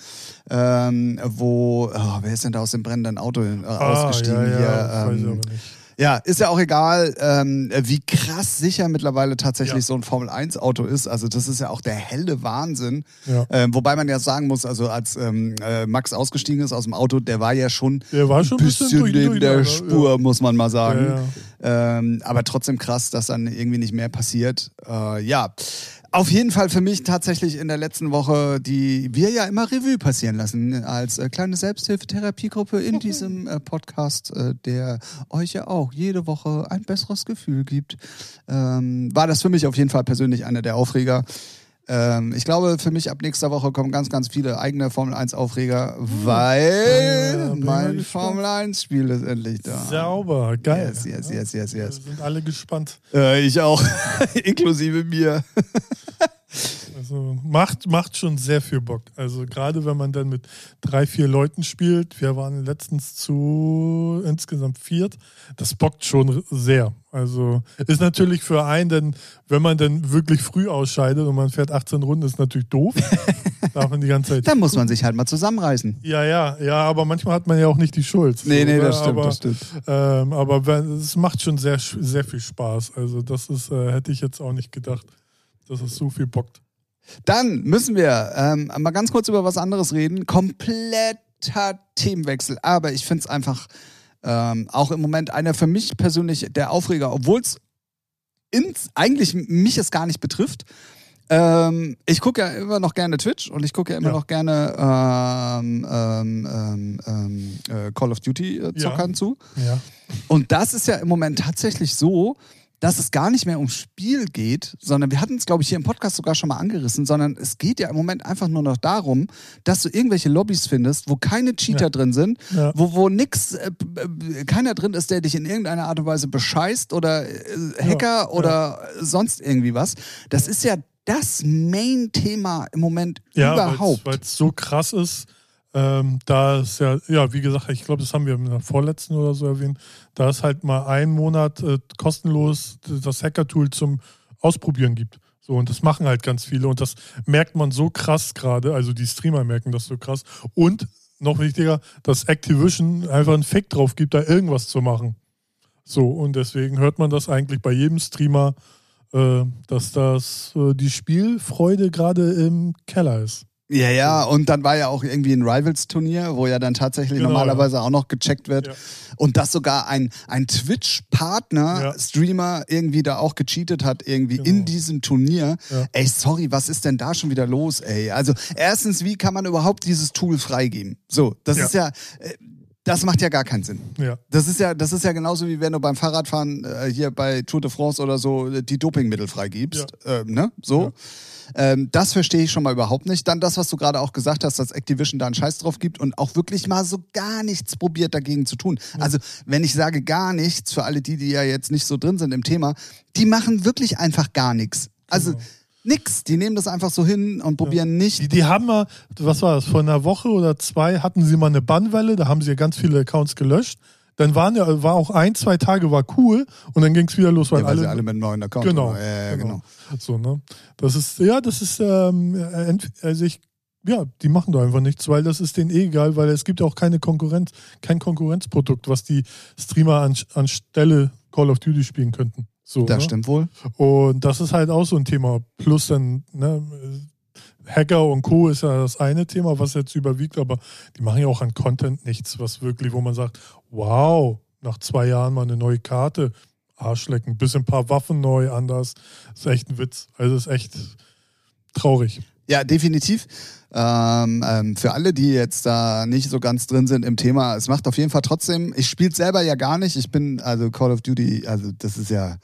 ähm, wo, oh, wer ist denn da aus dem brennenden Auto äh, ausgestiegen ah, ja, ja, hier? weiß ich Ähm, aber nicht. Ja, ist ja auch egal, ähm, wie krass sicher mittlerweile tatsächlich Ja. so ein Formel-1-Auto ist. Also das ist ja auch der helle Wahnsinn. Ja. Ähm, wobei man ja sagen muss, also als ähm, äh, Max ausgestiegen ist aus dem Auto, der war ja schon Der war schon ein bisschen, bisschen durch, neben durch, der ja, Spur, muss man mal sagen. Ja, ja. Ähm, aber trotzdem krass, dass dann irgendwie nicht mehr passiert. Äh, ja. Auf jeden Fall für mich tatsächlich in der letzten Woche, die wir ja immer Revue passieren lassen, als äh, kleine Selbsthilfetherapiegruppe in diesem äh, Podcast, äh, der euch ja auch jede Woche ein besseres Gefühl gibt, ähm, war das für mich auf jeden Fall persönlich einer der Aufreger. Ähm, ich glaube, für mich ab nächster Woche kommen ganz, ganz viele eigene Formel 1 Aufreger, weil Ja, mal mein. Formel 1 Spiel ist endlich da. Sauber, geil. Yes, yes, yes, yes, Wir yes. sind alle gespannt. Äh, ich auch, inklusive mir. Also macht, macht schon sehr viel Bock. Also gerade wenn man dann mit drei, vier Leuten spielt, wir waren letztens zu insgesamt viert, das bockt schon sehr. Also ist natürlich für einen, denn wenn man dann wirklich früh ausscheidet und man fährt 18 Runden, ist natürlich doof. Darf man die ganze Zeit. Da muss man sich halt mal zusammenreißen. Ja, ja, ja, aber manchmal hat man ja auch nicht die Schuld. Nee, nee, das stimmt, aber, das stimmt. Ähm, aber es macht schon sehr, sehr viel Spaß. Also das ist, äh, hätte ich jetzt auch nicht gedacht, dass es so viel bockt. Dann müssen wir ähm, mal ganz kurz über was anderes reden. Kompletter Themenwechsel. Aber ich finde es einfach ähm, auch im Moment einer für mich persönlich der Aufreger, obwohl es eigentlich mich es gar nicht betrifft. Ähm, ich gucke ja immer noch gerne Twitch und ich gucke ja immer Ja. noch gerne ähm, ähm, ähm, äh, Call of Duty äh, Zockern zu. Ja. Und das ist ja im Moment tatsächlich so, dass es gar nicht mehr ums Spiel geht, sondern wir hatten es, glaube ich, hier im Podcast sogar schon mal angerissen, sondern es geht ja im Moment einfach nur noch darum, dass du irgendwelche Lobbys findest, wo keine Cheater Ja. drin sind, Ja. wo, wo nix, äh, äh, keiner drin ist, der dich in irgendeiner Art und Weise bescheißt oder äh, Hacker Ja. oder sonst irgendwie was. Das ist ja das Main-Thema im Moment überhaupt. weil es so krass ist. Ähm, da ist ja, ja, wie gesagt, ich glaube, das haben wir in der vorletzten oder so erwähnt. Da es halt mal einen Monat äh, kostenlos das Hacker-Tool zum Ausprobieren gibt. So, und das machen halt ganz viele. Und das merkt man so krass gerade. Also die Streamer merken das so krass. Und noch wichtiger, dass Activision einfach einen Fake drauf gibt, da irgendwas zu machen. So, und deswegen hört man das eigentlich bei jedem Streamer, äh, dass das äh, die Spielfreude gerade im Keller ist. Ja, ja, und dann war ja auch irgendwie ein Rivals-Turnier, wo ja dann tatsächlich Genau, normalerweise auch noch gecheckt wird. Ja. Und dass sogar ein, ein Twitch-Partner, Ja. Streamer, irgendwie da auch gecheatet hat, irgendwie Genau. in diesem Turnier. Ja. Ey, sorry, was ist denn da schon wieder los, ey? Also, erstens, wie kann man überhaupt dieses Tool freigeben? So, das Ja. ist ja. äh, Das macht ja gar keinen Sinn. Ja. Das ist ja, das ist ja genauso wie wenn du beim Fahrradfahren äh, hier bei Tour de France oder so äh, die Dopingmittel freigibst. Ähm, ne? So. Ähm, das verstehe ich schon mal überhaupt nicht. Dann das, was du gerade auch gesagt hast, dass Activision da einen Scheiß drauf gibt und auch wirklich mal so gar nichts probiert dagegen zu tun. Also, wenn ich sage gar nichts, für alle die, die ja jetzt nicht so drin sind im Thema, die machen wirklich einfach gar nichts. Also, Genau. nix. Die nehmen das einfach so hin und probieren nicht. Die, die haben mal, was war das, vor einer Woche oder zwei hatten sie mal eine Bannwelle, da haben sie ja ganz viele Accounts gelöscht. Dann waren ja, war auch ein, zwei Tage war cool und dann ging es wieder los, weil Ja, weil alle, sie alle mit einem neuen Account Genau, Ja, ja, genau. So, ne? Das ist, ja, das ist, ähm, also ich, ja, die machen da einfach nichts, weil das ist denen eh egal, weil es gibt auch keine Konkurrenz, kein Konkurrenzprodukt, was die Streamer an, anstelle Call of Duty spielen könnten. So, Das ne? stimmt wohl. Und das ist halt auch so ein Thema. Plus dann, ne, Hacker und Co. ist ja das eine Thema, was jetzt überwiegt, aber die machen ja auch an Content nichts, was wirklich, wo man sagt, wow, nach zwei Jahren mal eine neue Karte, Arschlecken, bisschen ein paar Waffen neu, anders. ist echt ein Witz. Also ist echt traurig. Ja, definitiv. Ähm, ähm, für alle, die jetzt da nicht so ganz drin sind im Thema, es macht auf jeden Fall trotzdem, ich spiele selber ja gar nicht. Ich bin, also Call of Duty, also das ist ja,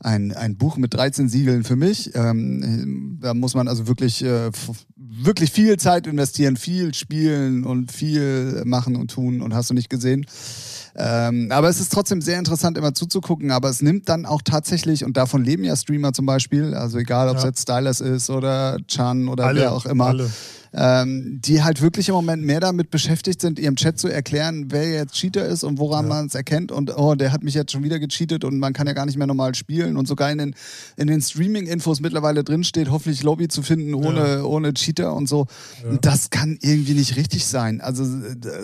ein, ein Buch mit 13 Siegeln für mich. Ähm, da muss man also wirklich, äh, wirklich viel Zeit investieren, viel spielen und viel machen und tun und hast du nicht gesehen. Ähm, aber es ist trotzdem sehr interessant, immer zuzugucken. Aber es nimmt dann auch tatsächlich, und davon leben ja Streamer zum Beispiel, also egal ob es ja. jetzt Stylus ist oder Chan oder alle, wer auch immer. Alle ähm, die halt wirklich im Moment mehr damit beschäftigt sind, ihrem Chat zu erklären, wer jetzt Cheater ist und woran ja. man es erkennt und oh, der hat mich jetzt schon wieder gecheatet und man kann ja gar nicht mehr normal spielen und sogar in den, in den Streaming-Infos mittlerweile drinsteht, hoffentlich Lobby zu finden ohne, ja. ohne Cheater und so. Ja. Das kann irgendwie nicht richtig sein. Also,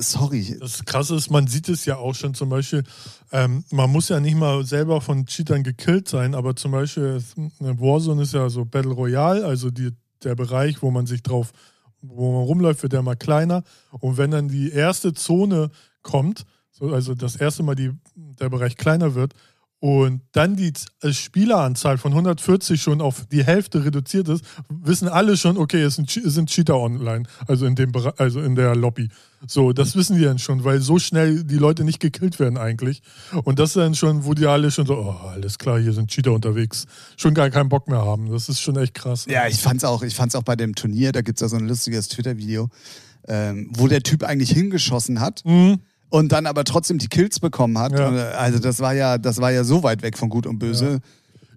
sorry. Das Krasse ist, man sieht es ja auch schon zum Beispiel, ähm, man muss ja nicht mal selber von Cheatern gekillt sein, aber zum Beispiel Warzone ist ja so Battle Royale, also die, der Bereich, wo man sich drauf wo man rumläuft, wird der mal kleiner. Und wenn dann die erste Zone kommt, so, also das erste Mal die, der Bereich kleiner wird, und dann die äh, Spieleranzahl von 140 schon auf die Hälfte reduziert ist, wissen alle schon, okay, es sind, es sind Cheater online, also in dem also in der Lobby. So, das wissen die dann schon, weil so schnell die Leute nicht gekillt werden eigentlich. Und das ist dann schon, wo die alle schon so, oh, alles klar, hier sind Cheater unterwegs, schon gar keinen Bock mehr haben. Das ist schon echt krass. Ja, ich fand's auch, ich fand's auch bei dem Turnier, da gibt's ja so ein lustiges Twitter-Video, ähm, wo der Typ eigentlich hingeschossen hat. Mhm und dann aber trotzdem die Kills bekommen hat. Ja. Äh, also das war ja, das war ja so weit weg von Gut und Böse. Ja.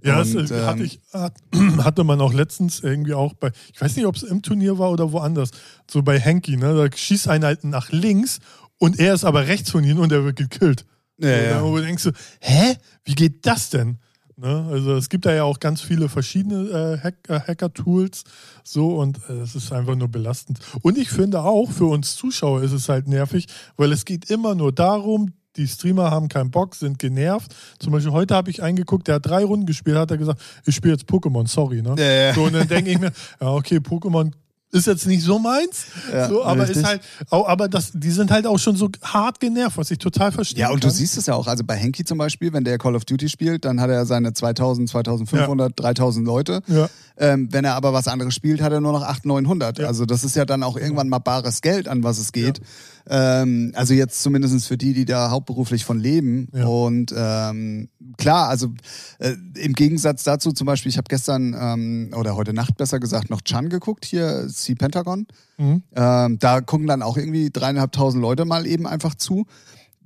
Ja, und, das ähm, hatte, ich, hatte man auch letztens irgendwie auch bei, ich weiß nicht, ob es im Turnier war oder woanders, so bei Henky, ne? Da schießt einer halt nach links und er ist aber rechts von ihm und er wird gekillt. Ja, so, ja. Wo du denkst so, hä? Wie geht das denn? Ne? Also es gibt da ja auch ganz viele verschiedene äh, Hack äh, Hacker-Tools so und äh, es ist einfach nur belastend. Und ich finde auch, für uns Zuschauer ist es halt nervig, weil es geht immer nur darum, die Streamer haben keinen Bock, sind genervt. Zum Beispiel heute habe ich eingeguckt, der hat drei Runden gespielt, hat er gesagt, ich spiele jetzt Pokémon, sorry. Ne? Ja, ja. So, und dann denke ich mir, ja, okay, Pokémon ist jetzt nicht so meins, ja, so, aber richtig. ist halt, aber das, die sind halt auch schon so hart genervt, was ich total verstehe. Ja, und kann. du siehst es ja auch, also bei Henky zum Beispiel, wenn der Call of Duty spielt, dann hat er seine 2000, 2500, ja. 3000 Leute. Ja. Ähm, wenn er aber was anderes spielt, hat er nur noch 800, 900. Ja. Also das ist ja dann auch irgendwann mal bares Geld, an was es geht. Ähm, also jetzt zumindest für die, die da hauptberuflich von leben. Und ähm, klar, also äh, im Gegensatz dazu zum Beispiel, ich habe gestern ähm, oder heute Nacht besser gesagt noch Chan geguckt, hier Sea Pentagon. Mhm. Ähm, da gucken dann auch irgendwie dreieinhalbtausend Leute mal eben einfach zu.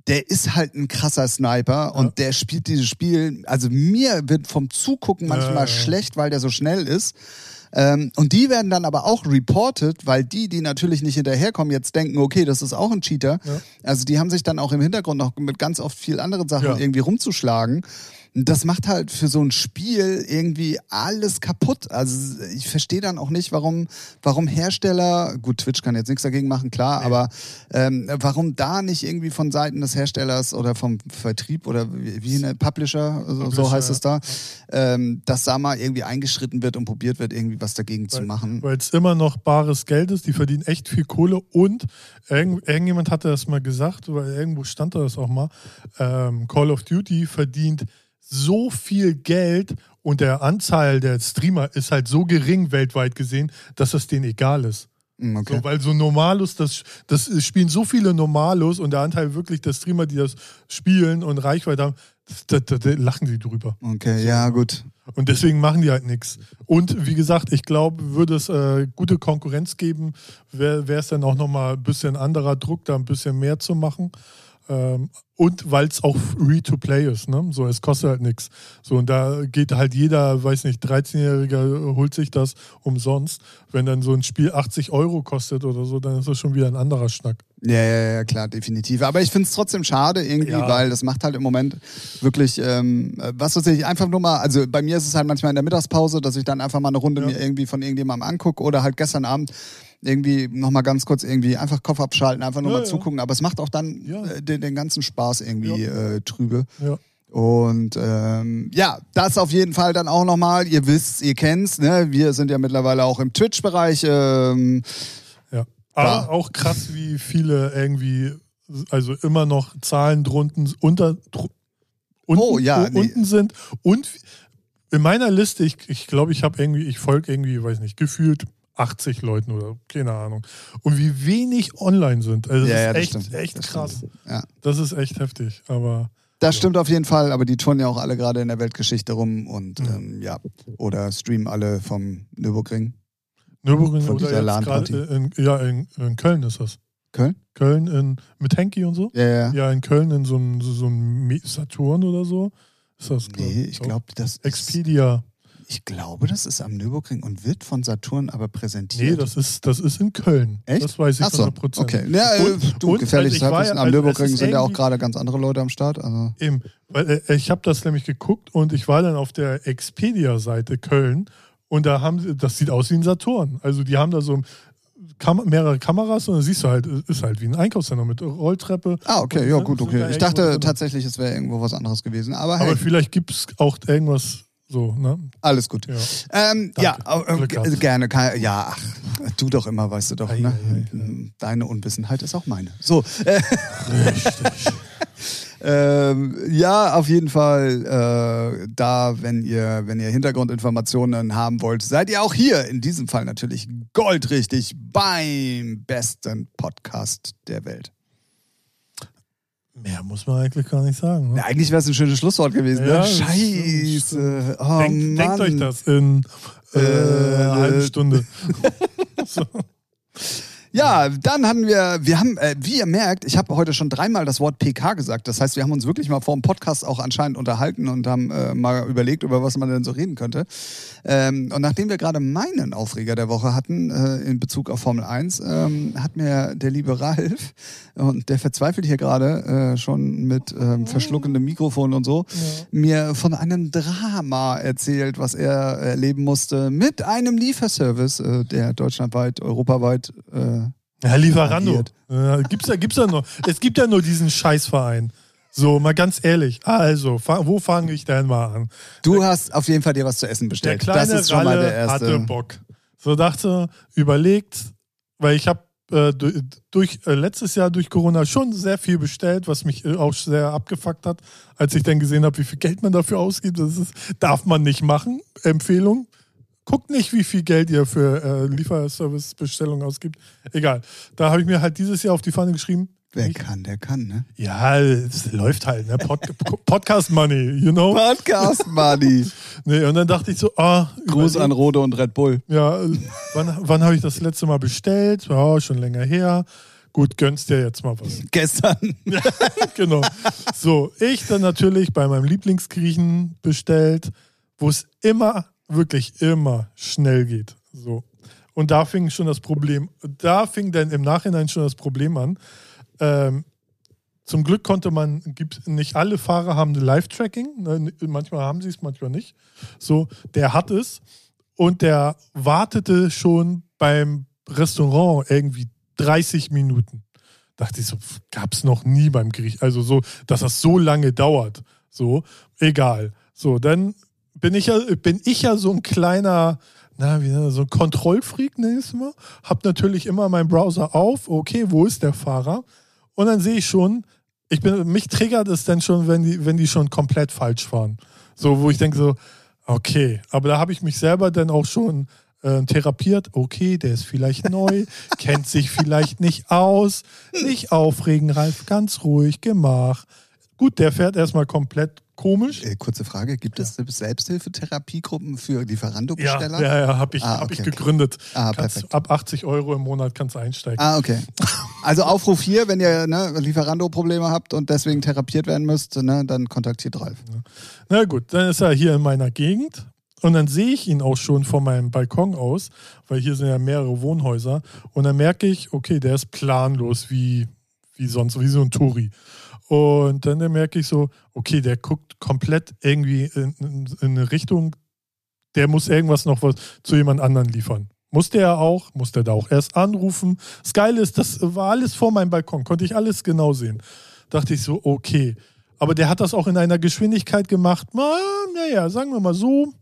Der ist halt ein krasser Sniper ja. und der spielt dieses Spiel. Also mir wird vom Zugucken manchmal ja, ja, schlecht, weil der so schnell ist. Ähm, und die werden dann aber auch reported, weil die, die natürlich nicht hinterherkommen, jetzt denken, okay, das ist auch ein Cheater. Ja. Also die haben sich dann auch im Hintergrund noch mit ganz oft viel anderen Sachen ja. irgendwie rumzuschlagen das macht halt für so ein Spiel irgendwie alles kaputt. Also ich verstehe dann auch nicht, warum, warum Hersteller, gut, Twitch kann jetzt nichts dagegen machen, klar, nee. aber ähm, warum da nicht irgendwie von Seiten des Herstellers oder vom Vertrieb oder wie, eine Publisher, so, Publisher, so heißt es da, ähm, dass da mal irgendwie eingeschritten wird und probiert wird, irgendwie was dagegen weil, zu machen. Weil es immer noch bares Geld ist, die verdienen echt viel Kohle und irgend, irgendjemand hatte das mal gesagt, weil irgendwo stand da das auch mal, ähm, Call of Duty verdient so viel Geld und der Anzahl der Streamer ist halt so gering weltweit gesehen, dass es denen egal ist. Mm, okay. So, weil so Normalos, das, das spielen so viele Normalos und der Anteil wirklich der Streamer, die das spielen und Reichweite haben, da, da, da lachen die drüber. Okay, ja, gut. Und deswegen machen die halt nichts. Und wie gesagt, ich glaube, würde es äh, gute Konkurrenz geben, wäre es dann auch nochmal ein bisschen anderer Druck, da ein bisschen mehr zu machen. Ähm, und weil es auch free-to-play ist, ne? So, es kostet halt nichts. So, und da geht halt jeder, weiß nicht, 13-Jähriger holt sich das umsonst. Wenn dann so ein Spiel 80 Euro kostet oder so, dann ist das schon wieder ein anderer Schnack. Ja, ja, ja, klar, definitiv. Aber ich finde es trotzdem schade irgendwie, ja. weil das macht halt im Moment wirklich, ähm, was weiß ich, einfach nur mal, also bei mir ist es halt manchmal in der Mittagspause, dass ich dann einfach mal eine Runde ja. mir irgendwie von irgendjemandem angucke oder halt gestern Abend irgendwie nochmal ganz kurz irgendwie einfach Kopf abschalten, einfach nur ja, mal ja. zugucken. Aber es macht auch dann ja. äh, den, den, ganzen Spaß irgendwie äh, trübe. Und ähm, ja, das auf jeden Fall dann auch nochmal. Ihr wisst, ihr kennt's, ne? Wir sind ja mittlerweile auch im Twitch-Bereich. Ähm, ja. Aber auch krass, wie viele irgendwie, also immer noch Zahlen drunten, unter, dr unten, oh, ja, nee. unten sind. Und in meiner Liste, ich glaube, ich, glaub, ich habe irgendwie, ich folge irgendwie, weiß nicht, gefühlt 80 Leuten oder keine Ahnung. Und wie wenig online sind. Also das ja, ist ja, das echt, echt das krass. Ja. Das ist echt heftig. Aber Das stimmt auf jeden Fall, aber die touren ja auch alle gerade in der Weltgeschichte rum und Mhm. ähm, ja, oder streamen alle vom Nürburgring. Nürburgring Von oder jetzt gerade in, ja, in, in Köln ist das. Köln? Köln in, mit Henki und so? Ja, ja. Ja, in Köln in so einem so, so Saturn oder so. Ist das, Nee, ich glaube, das ist, Expedia. Ich glaube, das ist am Nürburgring und wird von Saturn aber präsentiert. Nee, das ist, das ist in Köln. Echt? Das weiß ich Achso, 100%. okay. Ja, äh, Und- du, und, gefährliches also Halbwissen. Am also Nürburgring sind ja auch gerade ganz andere Leute am Start. Also. Eben, weil äh, ich habe das nämlich geguckt und ich war dann auf der Expedia-Seite Köln und da haben sie, das sieht aus wie ein Saturn. Also die haben da so Kam mehrere Kameras und dann siehst du halt, ist halt wie ein Einkaufszentrum mit Rolltreppe. Ah, okay, ja, gut, okay. Ich dachte tatsächlich, es wäre irgendwo was anderes gewesen. Aber Aber hey, vielleicht gibt es auch irgendwas so, ne? alles gut. Ja. Ähm, ja, äh, gerne. Kann, ja, ach, du doch immer, weißt du doch. Ei, Ne? ei, ei, Deine Unwissenheit ist auch meine. So, äh, Richtig. ähm, ja, auf jeden Fall. Äh, da, wenn ihr, wenn ihr Hintergrundinformationen haben wollt, seid ihr auch hier. In diesem Fall natürlich goldrichtig beim besten Podcast der Welt. Mehr muss man eigentlich gar nicht sagen. Ne? Ja, eigentlich wäre es ein schönes Schlusswort gewesen. Ja, ne? Scheiße. Oh, denkt, denkt euch das in äh, einer Äh, halben Stunde. so. Ja, dann hatten wir, wir haben, äh, wie ihr merkt, ich habe heute schon dreimal das Wort PK gesagt. Das heißt, wir haben uns wirklich mal vor dem Podcast auch anscheinend unterhalten und haben äh, mal überlegt, über was man denn so reden könnte. Ähm, und nachdem wir gerade meinen Aufreger der Woche hatten, äh, in Bezug auf Formel 1, ähm, hat mir der liebe Ralf, und der verzweifelt hier gerade äh, schon mit ähm, verschluckendem Mikrofon und so, mir von einem Drama erzählt, was er erleben musste mit einem Lieferservice, äh, der deutschlandweit, europaweit äh, Ja, Lieferando. Äh, gibt's ja, gibt's ja nur. Es gibt ja nur diesen Scheißverein. So, mal ganz ehrlich. Also, fa wo fange ich denn mal an? Du hast auf jeden Fall dir was zu essen Der bestellt. kleine das ist schon mal der Ralle hatte erste. Bock. So dachte, überlegt, weil ich habe äh, du- durch äh, letztes Jahr durch Corona schon sehr viel bestellt, was mich äh, auch sehr abgefuckt hat, als ich dann gesehen habe, wie viel Geld man dafür ausgibt. Das ist, darf man nicht machen. Empfehlung. Guckt nicht, wie viel Geld ihr für äh, Lieferservice-Bestellungen ausgibt. Egal. Da habe ich mir halt dieses Jahr auf die Fahne geschrieben. Wer kann, der kann, ne? Ja, es läuft halt, ne? Pod Podcast Money, you know? Podcast Money. Nee, und dann dachte ich so, ah, Gruß überleg- an Rode und Red Bull. Ja, wann, wann habe ich das letzte Mal bestellt? Ja, schon länger her. Gut, gönnst dir jetzt mal was. Gestern. genau. So, ich dann natürlich bei meinem Lieblingsgriechen bestellt, wo es immer, wirklich immer schnell geht. So. Und da fing schon das Problem, da fing dann im Nachhinein schon das Problem an. Ähm, zum Glück konnte man, gibt, nicht alle Fahrer haben Live-Tracking. Ne, manchmal haben sie es, manchmal nicht. So, der hat es und der wartete schon beim Restaurant irgendwie 30 Minuten. Dachte ich so, gab es noch nie beim Griech. Also so, dass das so lange dauert. So, egal. So, dann bin ich ja, bin ich ja so ein kleiner, na, wie so ein Kontrollfreak, nenne ich es mal. Hab natürlich immer meinen Browser auf. Okay, wo ist der Fahrer? Und dann sehe ich schon, ich bin, mich triggert es dann schon, wenn die, wenn die schon komplett falsch fahren. So, wo ich denke so, okay, aber da habe ich mich selber dann auch schon äh, therapiert. Okay, der ist vielleicht neu, kennt sich vielleicht nicht aus. Nicht aufregen, Ralf, ganz ruhig, gemach. Gut, der fährt erstmal komplett komisch. Äh, kurze Frage: Gibt es Selbsthilfetherapiegruppen für Ja, Lieferando-Besteller? ja, ja habe ich, Ah, hab okay, ich okay. gegründet. Ah, kannst, perfekt. ab 80 Euro im Monat kannst du einsteigen. Ah, okay. Also Aufruf hier, wenn ihr ne, Lieferando-Probleme habt und deswegen therapiert werden müsst, ne, dann kontaktiert Ralf. Na gut, dann ist er hier in meiner Gegend und dann sehe ich ihn auch schon von meinem Balkon aus, weil hier sind ja mehrere Wohnhäuser und dann merke ich, okay, der ist planlos wie, wie sonst, wie so ein Touri. Und dann merke ich so, okay, der guckt komplett irgendwie in, in, in eine Richtung, der muss irgendwas noch was zu jemand anderen liefern. Musste er auch, musste er da auch erst anrufen. Das Geile ist, das war alles vor meinem Balkon, konnte ich alles genau sehen. Dachte ich so, okay. Aber der hat das auch in einer Geschwindigkeit gemacht, naja, sagen wir mal so,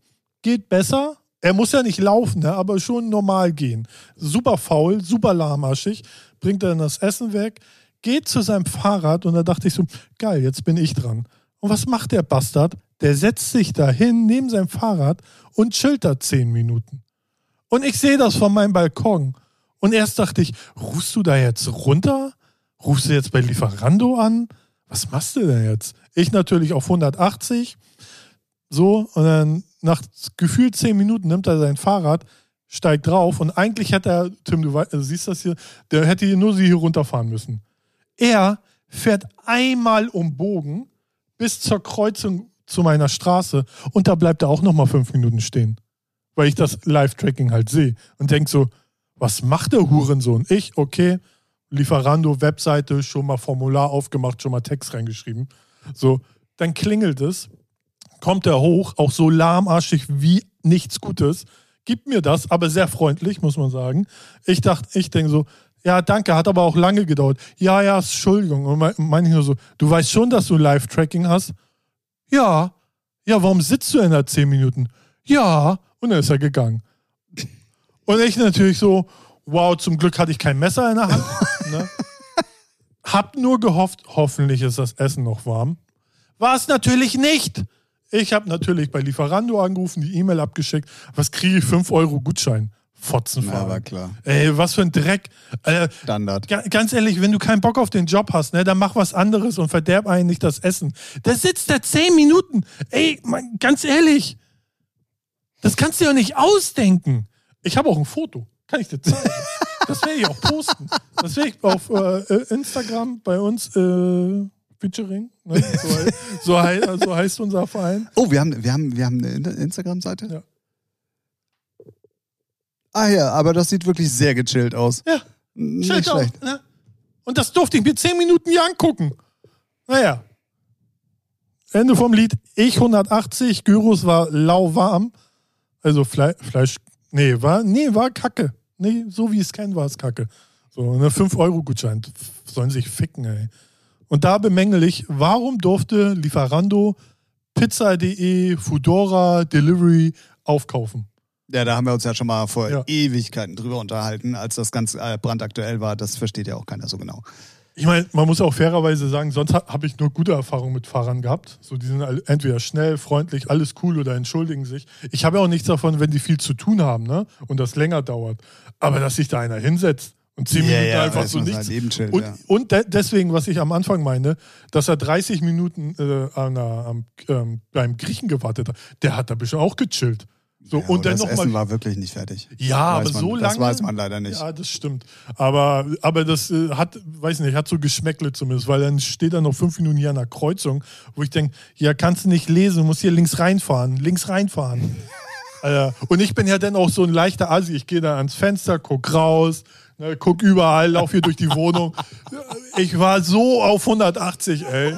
geht besser. Er muss ja nicht laufen, ne, aber schon normal gehen. Super faul, super lahmarschig, bringt dann das Essen weg, geht zu seinem Fahrrad und da dachte ich so, geil, jetzt bin ich dran. Und was macht der Bastard? Der setzt sich da hin neben seinem Fahrrad und chillt da zehn Minuten. Und ich sehe das von meinem Balkon. Und erst dachte ich, rufst du da jetzt runter? Rufst du jetzt bei Lieferando an? was machst du denn jetzt? Ich natürlich auf 180, so, und dann nach gefühlt zehn Minuten nimmt er sein Fahrrad, steigt drauf und eigentlich hätte er, Tim, du also siehst das hier, der hätte nur sie hier runterfahren müssen. Er fährt einmal um Bogen bis zur Kreuzung zu meiner Straße und da bleibt er auch nochmal fünf Minuten stehen. Weil ich das Live-Tracking halt sehe und denke so, was macht der Hurensohn? Ich, okay, Lieferando, Webseite, schon mal Formular aufgemacht, schon mal Text reingeschrieben. So, dann klingelt es, kommt er hoch, auch so lahmarschig wie nichts Gutes, gibt mir das, aber sehr freundlich, muss man sagen. Ich dachte, ich denke so, ja, danke, hat aber auch lange gedauert. Ja, ja, Entschuldigung. Und meine ich nur so, du weißt schon, dass du Live-Tracking hast? Ja. Ja, warum sitzt du denn da zehn Minuten? Ja. Und dann ist er gegangen. Und ich natürlich so, wow, zum Glück hatte ich kein Messer in der Hand. ne? Hab nur gehofft, hoffentlich ist das Essen noch warm. War es natürlich nicht. Ich habe natürlich bei Lieferando angerufen, die E-Mail abgeschickt. Was kriege ich? 5 Euro Gutschein. Fotzenfahren. Ja, war klar. Ey, was für ein Dreck. Äh, Standard. ga- ganz ehrlich, wenn du keinen Bock auf den Job hast, ne, dann mach was anderes und verderb einen nicht das Essen. Der sitzt da 10 Minuten. Ey, mein, ganz ehrlich. Das kannst du ja nicht ausdenken. Ich habe auch ein Foto. Kann ich dir zeigen. Das werde ich auch posten. Das werde ich auf äh, äh, Instagram bei uns äh, Featuring. Ne? So, so, so heißt unser Verein. Oh, wir haben, wir haben, wir haben eine In- Instagram-Seite? Ja. Ah ja, aber das sieht wirklich sehr gechillt aus. Ja. Nicht auf, schlecht. ne? Und das durfte ich mir zehn Minuten hier angucken. Naja. Ende vom Lied. Ich 180, Gyros war lauwarm. Also Fle Fleisch. Nee, war, nee, war Kacke. Nee, so wie ich es kenne, war es Kacke. So, eine 5-Euro-Gutschein. Sollen sich ficken, ey. Und da bemängel ich, warum durfte Lieferando Pizza.de, Foodora, Delivery aufkaufen? Ja, da haben wir uns ja schon mal vor Ja. Ewigkeiten drüber unterhalten, als das ganz äh, brandaktuell war. Das versteht ja auch keiner so genau. Ich meine, man muss auch fairerweise sagen, sonst ha- habe ich nur gute Erfahrungen mit Fahrern gehabt. So, die sind entweder schnell, freundlich, alles cool oder entschuldigen sich. Ich habe ja auch nichts davon, wenn die viel zu tun haben, ne? Und das länger dauert. Aber dass sich da einer hinsetzt und zehn Ja, Minuten ja, einfach so nichts. chillt, und ja. und de deswegen, was ich am Anfang meine, dass er 30 Minuten äh, an einer, am, ähm, beim Griechen gewartet hat, der hat da bestimmt auch gechillt. So, Ja, und dann das nochmal. Essen war wirklich nicht fertig. Ja, aber man, so lange. Das weiß man leider nicht. Ja, das stimmt. Aber, aber das äh, hat, weiß nicht, hat so Geschmäckle zumindest, weil dann steht er noch fünf Minuten hier an der Kreuzung, wo ich denke, ja, kannst du nicht lesen, du musst hier links reinfahren, links reinfahren. Und ich bin ja dann auch so ein leichter Assi. Ich gehe da ans Fenster, guck raus, ne, guck überall, lauf hier durch die Wohnung. Ich war so auf 180, ey.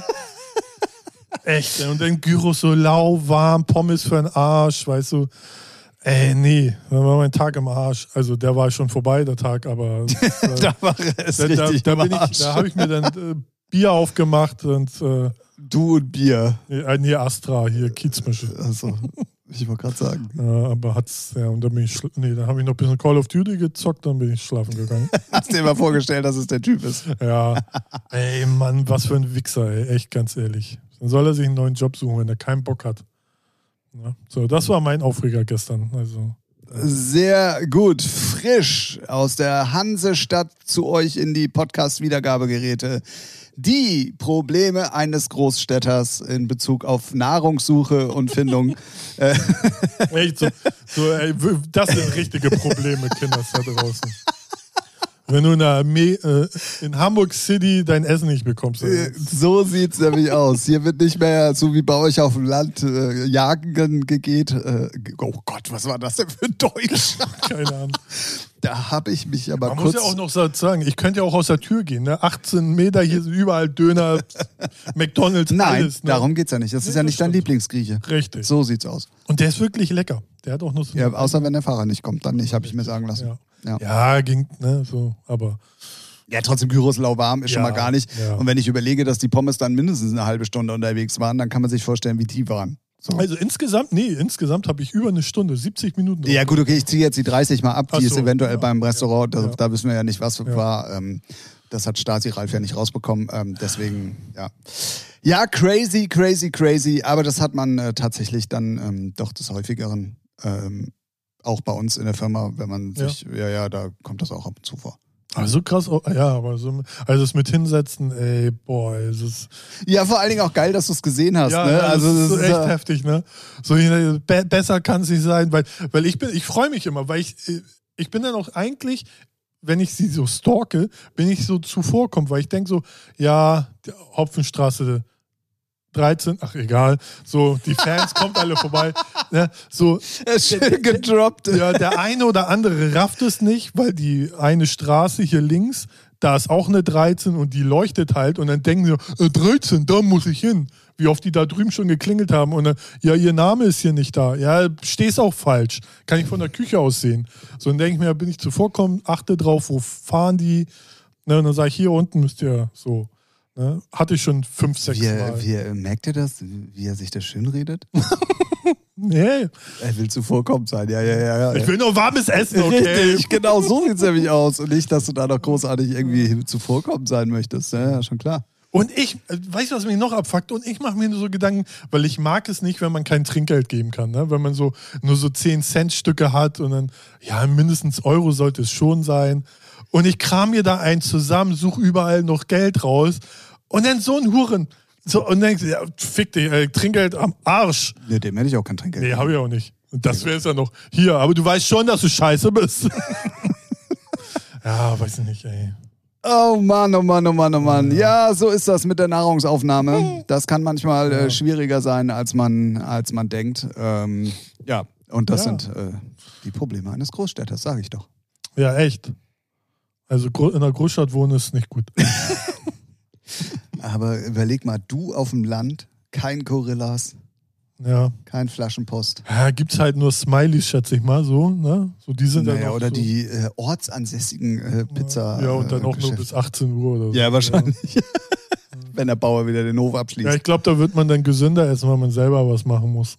Echt. Und dann Gyros so lauwarm, Pommes für den Arsch, weißt du. Ey, nee, dann war mein Tag im Arsch. Also der war schon vorbei, der Tag, aber äh, Da war es da, da, richtig da, im bin ich, Arsch. da habe ich mir dann äh, Bier aufgemacht und äh, Du und Bier. äh, nee, Astra, hier Kiezmische. Also, ich wollte gerade sagen. Ja, aber hat's, ja, und dann bin ich, nee, dann habe ich noch ein bisschen Call of Duty gezockt, dann bin ich schlafen gegangen. Hast dir mal vorgestellt, dass es der Typ ist. ja, ey, Mann, was für ein Wichser, ey, echt ganz ehrlich. Dann soll er sich einen neuen Job suchen, wenn er keinen Bock hat. Ja, so, das war mein Aufreger gestern. Also, Sehr gut, frisch aus der Hansestadt zu euch in die Podcast-Wiedergabegeräte. Die Probleme eines Großstädters in Bezug auf Nahrungssuche und Findung. echt so, so ey, das sind richtige Probleme, Kinder da draußen. Wenn du in, der Armee, äh, in Hamburg City dein Essen nicht bekommst. äh, so sieht's nämlich aus. Hier wird nicht mehr so wie bei euch auf dem Land äh, jagen gegeht. Äh, oh Gott, was war das denn für ein Deutsch? Keine Ahnung. da habe ich mich aber Man kurz. muss ja auch noch sagen, ich könnte ja auch aus der Tür gehen. Ne? 18 Meter, hier sind überall Döner, McDonalds, Nein, alles. Ne? darum geht's ja nicht. Das ist Nee, ja das nicht dein. Lieblingsgrieche. Richtig. So sieht's aus. Und der ist wirklich lecker. Der hat auch noch so Ja, außer wenn der Fahrer nicht kommt, dann nicht, habe ich mir sagen lassen. ja. Ja. Ja, ging, ne, so, aber Ja, trotzdem Gyros lauwarm ist schon Ja, mal gar nicht. ja. Und wenn ich überlege, dass die Pommes dann mindestens eine halbe Stunde unterwegs waren, dann kann man sich vorstellen, wie die waren. So. also insgesamt, nee, insgesamt habe ich über eine Stunde, 70 Minuten. Ja gut, okay, ich ziehe jetzt die 30 mal ab, die Ach ist so, eventuell ja, beim Restaurant, da, da wissen wir ja nicht, was war. Ähm, das hat Stasi Ralf ja nicht rausbekommen, ähm, deswegen, ja. Ja, crazy, crazy, crazy, aber das hat man äh, tatsächlich dann ähm, doch des Häufigeren, ähm, auch bei uns in der Firma, wenn man sich, ja, ja, da kommt das auch ab und zu vor. Also krass, oh, ja, aber so, also das mit hinsetzen, ey, boah, es ist. Ja, vor allen Dingen auch geil, dass du es gesehen hast. Ja, ne? ja, also das ist das echt ja- heftig, ne? So be besser kann es nicht sein, weil, weil ich bin, ich freue mich immer, weil ich, ich bin dann auch eigentlich, wenn ich sie so stalke, bin ich so zuvorkommt, weil ich denke so, ja, Hopfenstraße 13, ach egal, so die Fans kommt alle vorbei, ne? So Schön gedroppt. ja, der eine oder andere rafft es nicht, weil die eine Straße hier links, da ist auch eine 13 und die leuchtet halt und dann denken sie, äh, 13, da muss ich hin. Wie oft die da drüben schon geklingelt haben und dann, ja, ihr Name ist hier nicht da. Ja, stehst auch falsch. Kann ich von der Küche aus sehen. So, dann denke ich mir, bin ich zuvorkommen, achte drauf, wo fahren die. Ne, und dann sage ich, hier unten müsst ihr so. Ne? Hatte ich schon fünf, sechs Wie, Mal. wie, er- merkt ihr das, wie er sich das schön redet? Nee, Er will zuvorkommend sein, ja, ja, ja. ja. ich will nur warmes Essen, okay? Richtig, genau, so sieht es nämlich aus. Und nicht, dass du da noch großartig irgendwie zuvorkommend sein möchtest. Ja, ja, schon klar. Und ich, äh, weißt du, was mich noch abfuckt? Und ich mache mir nur so Gedanken, weil ich mag es nicht, wenn man kein Trinkgeld geben kann. Ne? Wenn man so nur so 10 Cent Stücke hat und dann, ja, mindestens Euro sollte es schon sein. Und ich kram mir da einen zusammen, suche überall noch Geld raus. Und dann so ein Huren. So, und dann, ja, fick dich, ey, Trinkgeld am Arsch. Ja, dem hätte ich auch kein Trinkgeld. Nee, habe ich auch nicht. Und das wäre es ja noch. Hier, aber du weißt schon, dass du scheiße bist. ja, weiß ich nicht, ey. Oh Mann, oh Mann, oh Mann, oh Mann. Ja, so ist das mit der Nahrungsaufnahme. Das kann manchmal äh, schwieriger sein, als man, als man denkt. Ähm, ja, und das Ja. sind äh, die Probleme eines Großstädters, sage ich doch. Ja, echt. Also in einer Großstadt wohnen ist nicht gut. Aber überleg mal, du auf dem Land, kein Gorillas, Ja. kein Flaschenpost. Ja, gibt's halt nur Smileys, schätze ich mal, so, ne? So, die sind dann Naja, auch oder so, die äh, ortsansässigen äh, Pizza. Ja, und dann äh, auch nur Geschäfte. bis 18 Uhr oder so. Ja, wahrscheinlich. Wenn der Bauer wieder den Hof abschließt. Ja, ich glaube, da wird man dann gesünder essen, weil man selber was machen muss.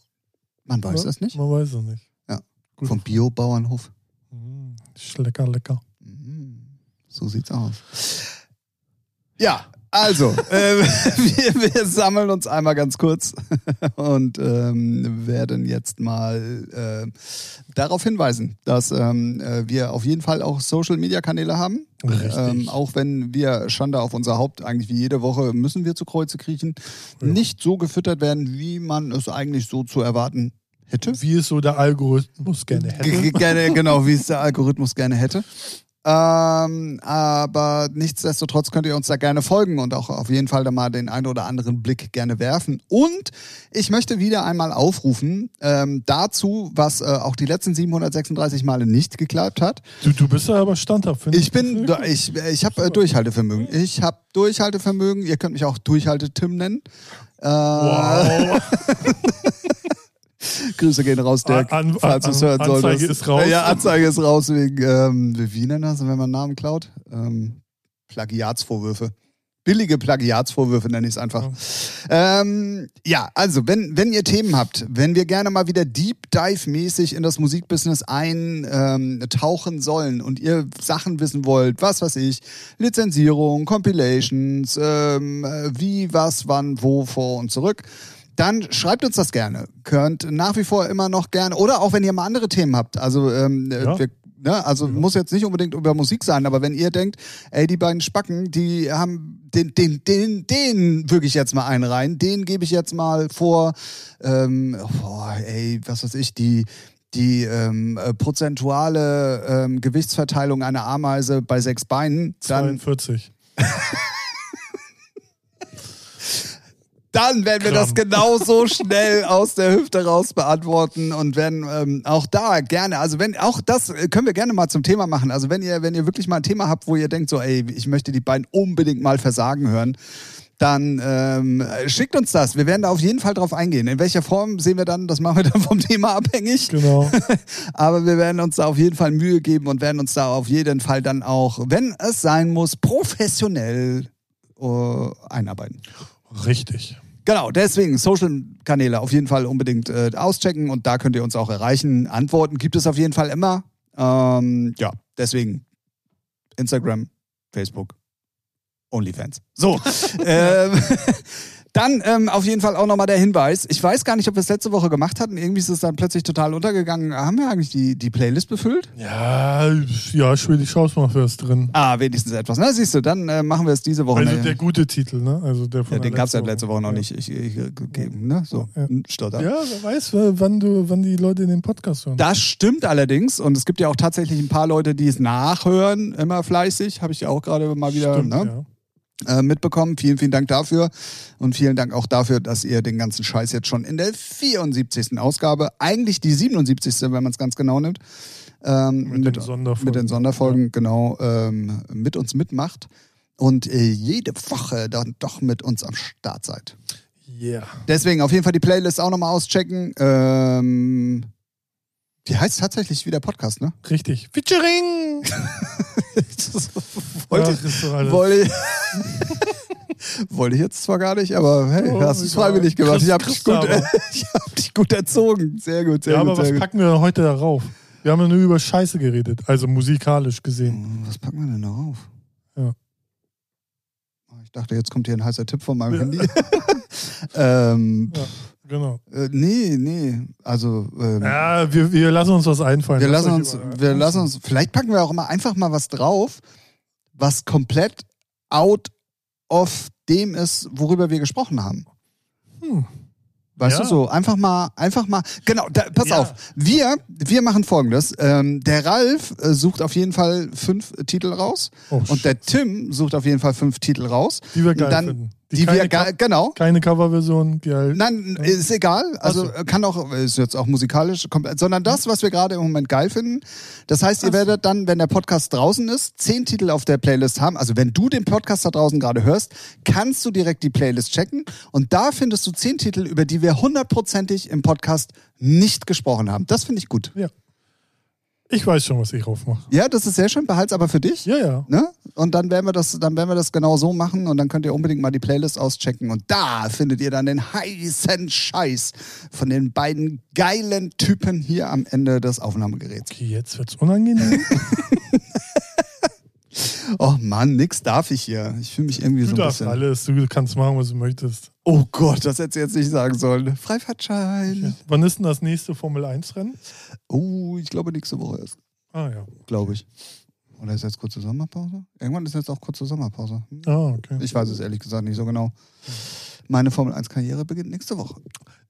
Man weiß Ja, das nicht. Man weiß es nicht. Ja. Gut. Vom Bio-Bauernhof. Mm, ist lecker, lecker. Mhm. So sieht's aus. Ja, also, äh, wir, wir sammeln uns einmal ganz kurz und ähm, werden jetzt mal äh, darauf hinweisen, dass ähm, äh, wir auf jeden Fall auch Social-Media-Kanäle haben. Ähm, auch wenn wir Schande auf unser Haupt eigentlich wie jede Woche müssen wir zu Kreuze kriechen, nicht so gefüttert werden, wie man es eigentlich so zu erwarten hätte. Wie es so der Algorithmus gerne hätte. G- gerne, genau, wie es der Algorithmus gerne hätte. Ähm, aber nichtsdestotrotz könnt ihr uns da gerne folgen und auch auf jeden Fall da mal den einen oder anderen Blick gerne werfen. Und ich möchte wieder einmal aufrufen ähm, dazu, was äh, auch die letzten 736 Male nicht geklappt hat. Du, du bist ja aber standhaft, finde Ich bin, ich, ich habe äh, Durchhaltevermögen. Ich habe Durchhaltevermögen. Ihr könnt mich auch Durchhalte-Tim nennen. Äh, Wow. Grüße gehen raus, Dirk, An- falls du es an- hören Anzeige solltest. ist raus. Ja, Anzeige ist raus wegen, ähm, wie nennt das, wenn man einen Namen klaut? Ähm, Plagiatsvorwürfe. Billige Plagiatsvorwürfe nenne ich es einfach. Ähm, ja, also wenn, wenn ihr Themen habt, wenn wir gerne mal wieder Deep Dive-mäßig in das Musikbusiness eintauchen sollen und ihr Sachen wissen wollt, was weiß ich, Lizenzierung, Compilations, ähm, äh, wie, was, wann, wo, vor und zurück, dann schreibt uns das gerne. Könnt nach wie vor immer noch gerne, oder auch wenn ihr mal andere Themen habt. Also, ähm, äh, Ja. wir, ne, also muss jetzt nicht unbedingt über Musik sein, aber wenn ihr denkt, ey, die beiden Spacken, die haben den, den, den, den würge ich jetzt mal einen rein, den gebe ich jetzt mal vor, ähm, boah, ey, was weiß ich, die die ähm, äh, prozentuale ähm, Gewichtsverteilung einer Ameise bei sechs Beinen, dann 42. Dann werden wir das Gramm. genauso schnell aus der Hüfte raus beantworten und werden ähm, auch da gerne, also wenn auch das äh, können wir gerne mal zum Thema machen. Also wenn ihr wenn ihr wirklich mal ein Thema habt, wo ihr denkt so, ey, ich möchte die beiden unbedingt mal versagen hören, dann ähm, schickt uns das. Wir werden da auf jeden Fall drauf eingehen. In welcher Form sehen wir dann, das machen wir dann vom Thema abhängig. Genau. Aber wir werden uns da auf jeden Fall Mühe geben und werden uns da auf jeden Fall dann auch, wenn es sein muss, professionell äh, einarbeiten. Richtig. Genau, deswegen Social-Kanäle auf jeden Fall unbedingt äh, auschecken und da könnt ihr uns auch erreichen. Antworten gibt es auf jeden Fall immer. Ähm, ja, deswegen Instagram, Facebook, OnlyFans. So, ähm, Dann ähm, auf jeden Fall auch nochmal der Hinweis. Ich weiß gar nicht, ob wir es letzte Woche gemacht hatten. Irgendwie ist es dann plötzlich total untergegangen. Haben wir eigentlich die, die Playlist befüllt? Ja, ja, Schwedisch Hausmafia ist drin. Ah, wenigstens etwas. Na, siehst du, dann äh, machen wir es diese Woche. Also Ne? der gute Titel, ne? Also der von ja, den gab es ja letzte Woche noch nicht ich, ich, gegeben. Ne? So, Ja. Stotter. Ja, wer weiß, wann, du, wann die Leute den Podcast hören. Das stimmt allerdings. Und es gibt ja auch tatsächlich ein paar Leute, die es nachhören, immer fleißig. Habe ich ja auch gerade mal wieder Stimmt, ne? ja. Äh, mitbekommen. Vielen, vielen Dank dafür. Und vielen Dank auch dafür, dass ihr den ganzen Scheiß jetzt schon in der 74. Ausgabe, eigentlich die 77. wenn man es ganz genau nimmt, ähm, Mit den Sonderfolgen. mit den Sonderfolgen, genau, ähm, mit uns mitmacht. Und äh, jede Woche dann doch mit uns am Start seid. Yeah. Deswegen auf jeden Fall die Playlist auch nochmal auschecken. Ähm, die heißt tatsächlich wie der Podcast, ne? Richtig. Featuring! wollte, Ach, wollte, ich, wollte ich jetzt zwar gar nicht, aber hey, Oh, hast du es freiwillig gemacht. Ich habe dich, gut- ich hab dich gut erzogen. Sehr gut, sehr ja, gut. aber was gut. packen wir heute darauf? Wir haben ja nur über Scheiße geredet, also musikalisch gesehen. Hm, Was packen wir denn darauf? Ja. Ich dachte, jetzt kommt hier ein heißer Tipp von meinem Ja. Handy. ähm, Ja, genau. äh, nee, nee. Also, ähm, Ja, wir, wir lassen uns was einfallen. wir lassen uns, über- wir lassen uns, vielleicht packen wir auch immer einfach mal was drauf, was komplett out of dem ist, worüber wir gesprochen haben. Hm. Weißt Ja. du so, einfach mal, einfach mal, genau, da, pass Ja. auf, wir, wir machen folgendes, ähm, der Ralf äh, sucht auf jeden Fall fünf Titel raus Oh, und der Tim sucht auf jeden Fall fünf Titel raus. die wir geil dann, finden. Die, keine wir geil, genau. Keine Coverversion, geil. Nein, ist egal. Also so. kann auch, ist jetzt auch musikalisch, komplett, sondern das, was wir gerade im Moment geil finden. Das heißt, ihr werdet dann, wenn der Podcast draußen ist, zehn Titel auf der Playlist haben. Also wenn du den Podcast da draußen gerade hörst, kannst du direkt die Playlist checken und da findest du zehn Titel, über die wir hundertprozentig im Podcast nicht gesprochen haben. Das finde ich gut. Ich weiß schon, was ich raufmache. Ja, das ist sehr schön. Behalt's aber für dich. Ja, ja. Ne? Und dann werden wir das, dann werden wir das genau so machen und dann könnt ihr unbedingt mal die Playlist auschecken und da findet ihr dann den heißen Scheiß von den beiden geilen Typen hier am Ende des Aufnahmegeräts. Okay, jetzt wird's unangenehm. Oh Mann, nix darf ich hier. Ich fühle mich irgendwie Du so ein darfst bisschen. alles, du kannst machen, was du möchtest. Oh Gott, das hätte ich jetzt nicht sagen sollen. Freifahrtschein. Wann ist denn das nächste Formel 1 Rennen? Oh, ich glaube nächste Woche erst, Ah ja. glaube ich. Oder ist jetzt kurze Sommerpause? Irgendwann ist jetzt auch kurze Sommerpause. Hm? Ah, okay. Ich weiß es ehrlich gesagt nicht so genau. Meine Formel 1 Karriere beginnt nächste Woche.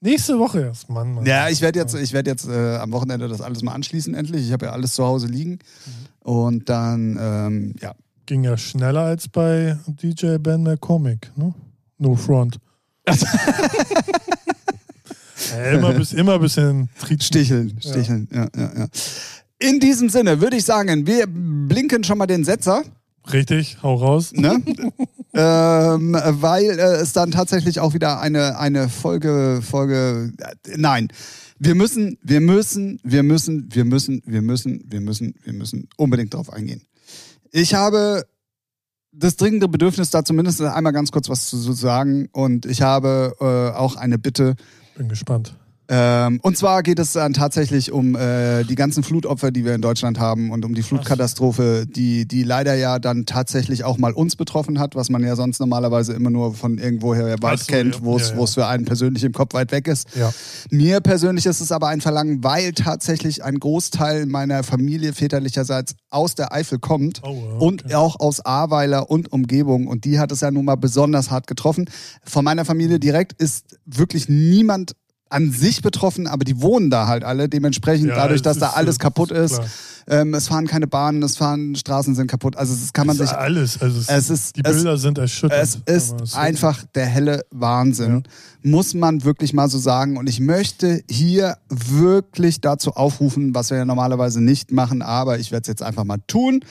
Nächste Woche erst, Mann. Mann. Ja, ich werde jetzt, ich werde jetzt äh, am Wochenende das alles mal anschließen endlich. Ich habe ja alles zu Hause liegen. Und dann, ähm, ja. Ging ja schneller als bei DJ Ben McCormick, ne? No front. ja, immer, bis, immer ein bisschen Tritt. Sticheln, sticheln. Ja. Ja, ja, In diesem Sinne würde ich sagen, wir blinken schon mal den Setzer, Richtig, hau raus. ne? ähm, weil äh, es dann tatsächlich auch wieder eine, eine Folge, Folge, äh, nein. Wir müssen, wir müssen, wir müssen, wir müssen, wir müssen, wir müssen, wir müssen unbedingt drauf eingehen. Ich habe das dringende Bedürfnis, da zumindest einmal ganz kurz was zu sagen. Und ich habe äh, auch eine Bitte. Bin gespannt. Ähm, und zwar geht es dann tatsächlich um äh, die ganzen Flutopfer, die wir in Deutschland haben und um die Flutkatastrophe, die, die leider ja dann tatsächlich auch mal uns betroffen hat, was man ja sonst normalerweise immer nur von irgendwoher weit so, kennt, wo es Ja, ja. für einen persönlich im Kopf weit weg ist. Ja. Mir persönlich ist es aber ein Verlangen, weil tatsächlich ein Großteil meiner Familie väterlicherseits aus der Eifel kommt Oh, ja, und okay. auch aus Ahrweiler und Umgebung. Und die hat es ja nun mal besonders hart getroffen. Von meiner Familie direkt ist wirklich niemand an sich betroffen, aber die wohnen da halt alle. Dementsprechend, Ja, dadurch, es dass da alles kaputt ist, ähm, es fahren keine Bahnen, es fahren Straßen sind kaputt. Also das kann man Das sich alles. Also es, es ist- die es- Bilder sind erschütternd. es ist einfach der helle Wahnsinn, muss man wirklich mal so sagen. Und ich möchte hier wirklich dazu aufrufen, was wir ja normalerweise nicht machen, aber ich werde es jetzt einfach mal tun.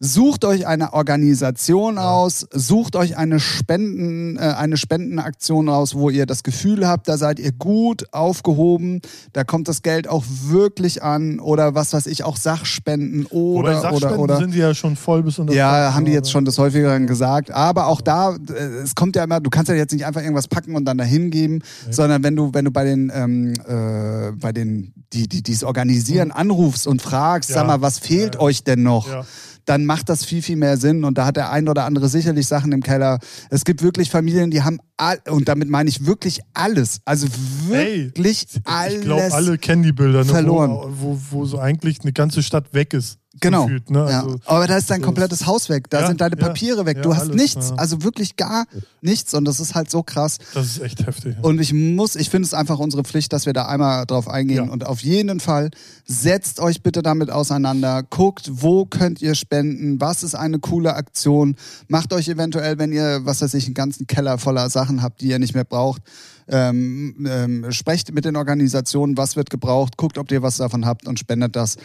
Sucht euch eine Organisation aus, sucht euch eine Spenden, äh, eine Spendenaktion aus, wo ihr das Gefühl habt, da seid ihr gut aufgehoben, da kommt das Geld auch wirklich an oder was weiß ich, auch Sachspenden oder Sachspenden oder oder. sind die ja schon voll bis unter Ja, haben die jetzt schon des Häufigeren gesagt. Aber auch da, äh, es kommt ja immer, du kannst ja jetzt nicht einfach irgendwas packen und dann dahin geben, sondern wenn du, wenn du bei den, ähm, äh, bei den, die, die, die es organisieren, anrufst und fragst, Mhm. Ja. sag mal, was fehlt Ja, ja. euch denn noch? Ja. Dann macht das viel, viel mehr Sinn. Und da hat der ein oder andere sicherlich Sachen im Keller. Es gibt wirklich Familien, die haben, all, und damit meine ich wirklich alles. Also wirklich Ey, alles. Ich glaube, alle kennen die Bilder, ne, verloren. Wo, wo, wo so eigentlich eine ganze Stadt weg ist. Genau. Gefühlt, ne? ja. also, Aber da ist dein komplettes Haus weg. Da Ja, sind deine ja, Papiere weg. ja, du hast alles, nichts. Also wirklich gar nichts. Und das ist halt so krass. das ist echt heftig. Und ich muss, ich finde es einfach unsere Pflicht, dass wir da einmal drauf eingehen. Und auf jeden Fall setzt euch bitte damit auseinander. Guckt, wo könnt ihr spenden? Was ist eine coole Aktion? Macht euch eventuell, wenn ihr, was weiß ich, einen ganzen Keller voller Sachen habt, die ihr nicht mehr braucht, ähm, ähm, sprecht mit den Organisationen, was wird gebraucht, guckt, ob ihr was davon habt und spendet das.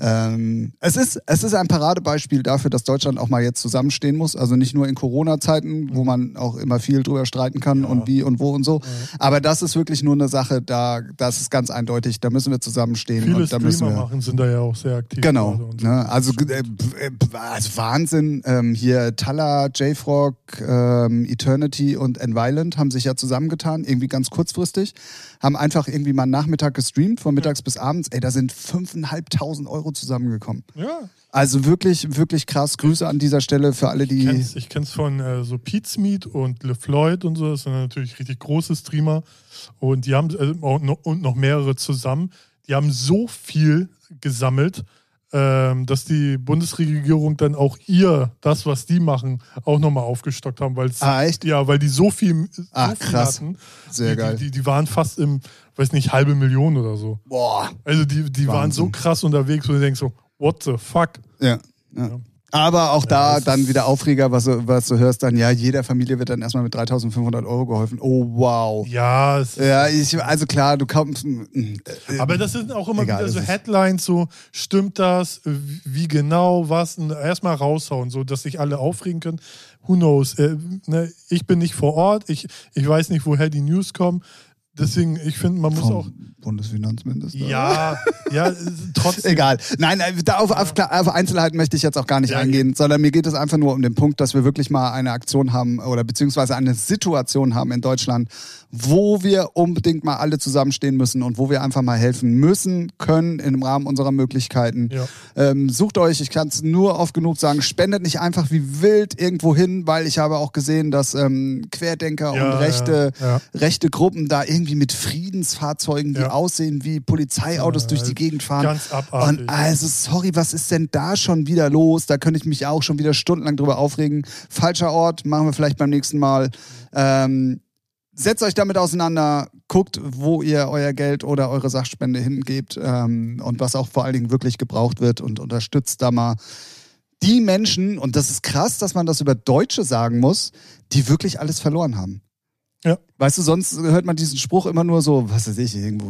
Ähm, es, ist, es ist ein Paradebeispiel dafür, dass Deutschland auch mal jetzt zusammenstehen muss. Also nicht nur in Corona-Zeiten, wo man auch immer viel drüber streiten kann und wie und wo und so. Aber das ist wirklich nur eine Sache, da das ist ganz eindeutig, da müssen wir zusammenstehen. Viele und da müssen wir, machen, sind da ja auch sehr aktiv. Genau. gerade und so. Ne? Also, äh, äh, also Wahnsinn. Ähm, hier Tala, JFrog, ähm, Eternity und Enviolent haben sich ja zusammengetan, irgendwie ganz kurzfristig. Haben einfach irgendwie mal einen Nachmittag gestreamt, von mittags bis abends. Ey, da sind 5.500 Euro zusammengekommen. Ja, Also wirklich, wirklich krass. Grüße an dieser Stelle für alle, ich die. ich kenn's von äh, so Meat und LeFloid und so. Das sind natürlich richtig große Streamer. Und die haben, äh, und noch mehrere zusammen, die haben so viel gesammelt, dass die Bundesregierung dann auch ihr, das, was die machen, auch nochmal aufgestockt haben. Weil's, Ah, echt? Ja, weil die so viel, so Ah, viel krass. hatten. Sehr die, geil. Die, die, waren fast im, weiß nicht, halbe Million oder so. Boah. Also die, die waren so krass unterwegs, wo du denkst so, what the fuck? Ja. ja. Ja. Aber auch da das dann wieder Aufreger, was du, was du hörst, dann, ja, jeder Familie wird dann erstmal mit 3500 Euro geholfen. Oh, wow. Ja, Ja, ich, also klar, du kommst. äh, Aber das sind auch immer Egal, wieder so Headlines, so stimmt das, wie genau, was, erstmal raushauen, so dass sich alle aufregen können. Who knows? Äh, ne, ich bin nicht vor Ort, ich, ich weiß nicht, woher die News kommen. Deswegen, ich finde, man muss vom auch. Bundesfinanzminister. Ja, ja, trotzdem. Egal. Nein, äh, da auf, auf, auf Einzelheiten möchte ich jetzt auch gar nicht Ja, eingehen, sondern mir geht es einfach nur um den Punkt, dass wir wirklich mal eine Aktion haben oder beziehungsweise eine Situation haben in Deutschland, wo wir unbedingt mal alle zusammenstehen müssen und wo wir einfach mal helfen müssen, können im Rahmen unserer Möglichkeiten. Ja. Ähm, sucht euch, ich kann es nur oft genug sagen, spendet nicht einfach wie wild irgendwo hin, weil ich habe auch gesehen, dass ähm, Querdenker Ja, und rechte, rechte Gruppen da irgendwie mit Friedensfahrzeugen, die Ja. aussehen wie Polizeiautos Ja, durch die Gegend fahren. Ganz abartig. Und also, sorry, was ist denn da schon wieder los? Da könnte ich mich auch schon wieder stundenlang drüber aufregen. Falscher Ort, machen wir vielleicht beim nächsten Mal. Ähm, setzt euch damit auseinander, guckt, wo ihr euer Geld oder eure Sachspende hingebt ähm, und was auch vor allen Dingen wirklich gebraucht wird und unterstützt da mal die Menschen, und das ist krass, dass man das über Deutsche sagen muss, die wirklich alles verloren haben. Ja. Weißt du, sonst hört man diesen Spruch immer nur so, was weiß ich, irgendwo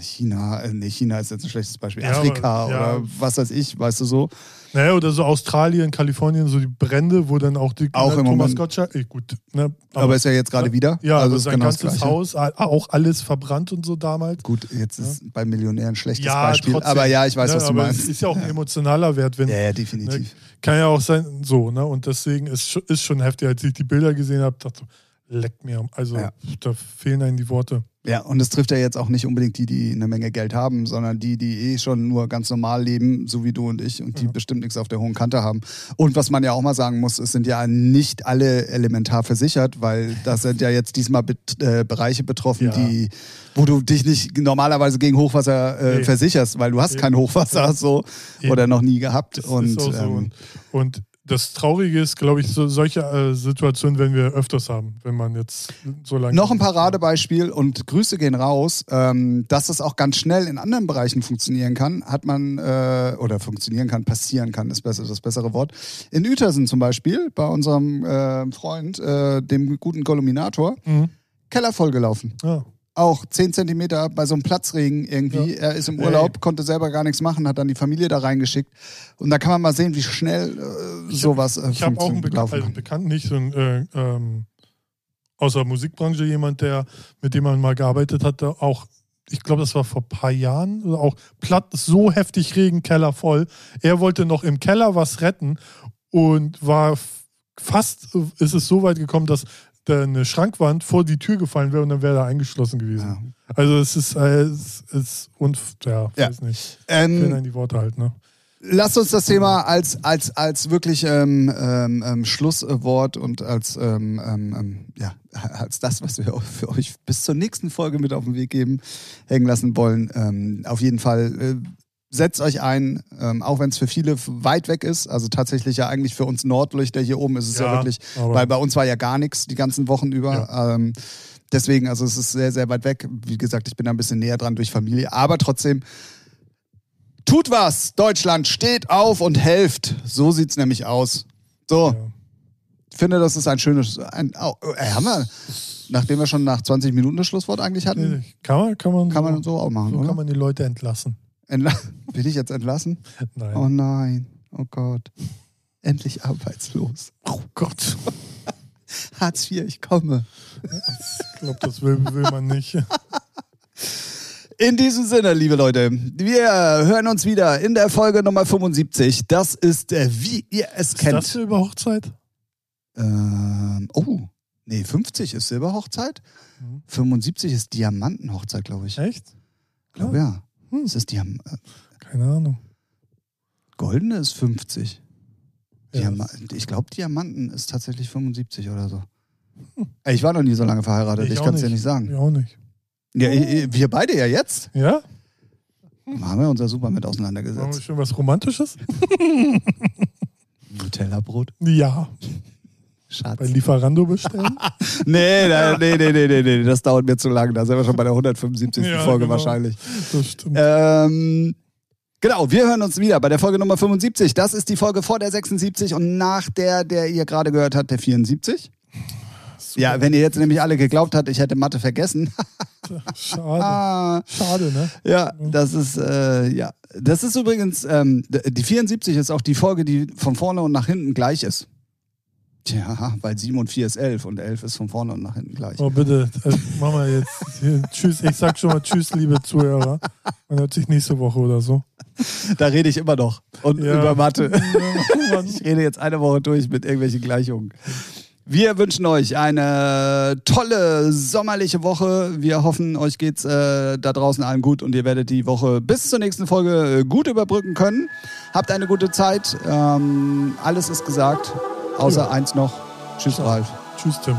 China, äh, nee, China ist jetzt ein schlechtes Beispiel, Ja, Afrika aber- ja. oder was weiß ich, weißt du so. Naja, oder so Australien, Kalifornien, so die Brände, wo dann auch die Auch im Thomas. Gottschalk, eh, gut, ne, Aber, ist ja jetzt gerade wieder. ja, also ist sein genau das ganzes Gleiche. Haus, auch alles verbrannt und so damals. Gut, jetzt ist bei Millionären ein schlechtes Ja, Beispiel, trotzdem. aber ja, ich weiß, Ne, was du aber meinst. Es ist ja auch ein emotionaler Wert, wenn Ja, ja, definitiv. Kann ja auch sein, so, ne? Und deswegen ist, ist schon heftig, als ich die Bilder gesehen habe, dachte so, leck mir. Also Ja. da fehlen einem die Worte. Ja, und es trifft ja jetzt auch nicht unbedingt die, die eine Menge Geld haben, sondern die, die eh schon nur ganz normal leben, so wie du und ich, und die bestimmt nichts auf der hohen Kante haben. Und was man ja auch mal sagen muss, es sind ja nicht alle elementar versichert, weil das sind ja jetzt diesmal bet äh, Bereiche betroffen, Ja. die, wo du dich nicht normalerweise gegen Hochwasser äh, versicherst, weil du hast Eben. kein Hochwasser so Eben. oder noch nie gehabt. Das und ist so. ähm, Und, und das Traurige ist, glaube ich, so, solche äh, Situationen werden wir öfters haben, wenn man jetzt so lange. Noch ein Paradebeispiel und Grüße gehen raus, ähm, dass das auch ganz schnell in anderen Bereichen funktionieren kann, hat man, äh, oder funktionieren kann, passieren kann, ist besser, das bessere Wort. In Uetersen zum Beispiel, bei unserem äh, Freund, äh, dem guten Goluminator, Mhm. Keller vollgelaufen. Ja. Auch 10 Zentimeter bei so einem Platzregen irgendwie. Er ist im. Urlaub, konnte selber gar nichts machen, hat dann die Familie da reingeschickt. Und da kann man mal sehen, wie schnell äh, sowas äh, Ich habe auch einen. Bekan also einen Bekannten, nicht so ein, äh, ähm, aus der Musikbranche, jemand, der, mit dem man mal gearbeitet hatte, auch, ich glaube, das war vor ein paar Jahren, auch platt, so heftig Regen, Keller voll. Er wollte noch im Keller was retten und war fast, ist es so weit gekommen, dass da eine Schrankwand vor die Tür gefallen wäre und dann wäre er eingeschlossen gewesen. Ja. Also es ist, äh, es ist und ja, Ja. weiß nicht. Ähm, Fehlen die Worte halt, ne? lasst uns das Thema als, als, als wirklich ähm, ähm, ähm, Schlusswort und als, ähm, ähm, ähm, ja, als das, was wir für euch bis zur nächsten Folge mit auf den Weg geben, hängen lassen wollen. Auf jeden Fall äh, setzt euch ein, ähm, auch wenn es für viele weit weg ist. Also tatsächlich ja eigentlich für uns Nordlichter hier oben ist es ja, Ja, wirklich, weil bei uns war ja gar nichts die ganzen Wochen über. Ähm, deswegen, also es ist sehr, sehr weit weg. Wie gesagt, ich bin da ein bisschen näher dran durch Familie, aber trotzdem. Tut was! Deutschland steht auf und helft. So sieht's nämlich aus. So, Ja. ich finde, das ist ein schönes. Ein, oh, äh, haben wir, nachdem wir schon nach 20 Minuten das Schlusswort eigentlich hatten, Kann man, kann man, kann so, man so auch machen, so oder? kann man die Leute entlassen. Entla Will ich jetzt entlassen? Nein. Oh nein, oh Gott. Endlich arbeitslos. Oh Gott. Hartz IV, ich komme. Ich glaube, das will, will man nicht. In diesem Sinne, liebe Leute, wir hören uns wieder in der Folge Nummer 75. Das ist, äh, wie ihr es Ist kennt. das hier über Hochzeit? Ähm, oh, nee, 50 ist Silberhochzeit. Mhm. 75 ist Diamantenhochzeit, glaube ich. Echt? Glaube, ja. Hm. Es ist Diam äh, Keine Ahnung. Goldene ist 50. Ja, ich glaube, Diamanten ist tatsächlich 75 oder so. Ey, Ich war noch nie so lange verheiratet, ich, auch kann es dir nicht sagen. Ich auch nicht. Ja, i- i- wir beide ja jetzt. Ja? Haben wir uns ja super mit Machen wir auseinandergesetzt. schon was Romantisches? Nutella-Brot. Ja. Schatz. Bei Lieferando bestellen? Nee, nee, nee, nee, nee, das dauert mir zu lang. Da sind wir schon bei der 175. Ja, Folge genau. wahrscheinlich. Das stimmt. Ähm, genau, wir hören uns wieder bei der Folge Nummer 75. Das ist die Folge vor der 76 und nach der, der ihr gerade gehört habt, der 74. Super. Ja, wenn ihr jetzt nämlich alle geglaubt habt, ich hätte Mathe vergessen. Schade. ah, Schade, ne? ja, das ist, äh, ja. Das ist übrigens, ähm, die 74 ist auch die Folge, die von vorne und nach hinten gleich ist. Tja, weil 7 und 4 ist 11 und 11 ist von vorne und nach hinten gleich. Oh, bitte. Äh, machen wir jetzt. Hier, tschüss. Ich sag schon mal Tschüss, liebe Zuhörer. Man hört sich nächste Woche oder so. Da rede ich immer noch. Und Ja. über Mathe. Ich rede jetzt eine Woche durch mit irgendwelchen Gleichungen. Wir wünschen euch eine tolle sommerliche Woche. Wir hoffen, euch geht's äh, da draußen allen gut und ihr werdet die Woche bis zur nächsten Folge äh, gut überbrücken können. Habt eine gute Zeit. Ähm, alles ist gesagt, außer Ja. eins noch. Tschüss, Ralf. Tschüss, Tim.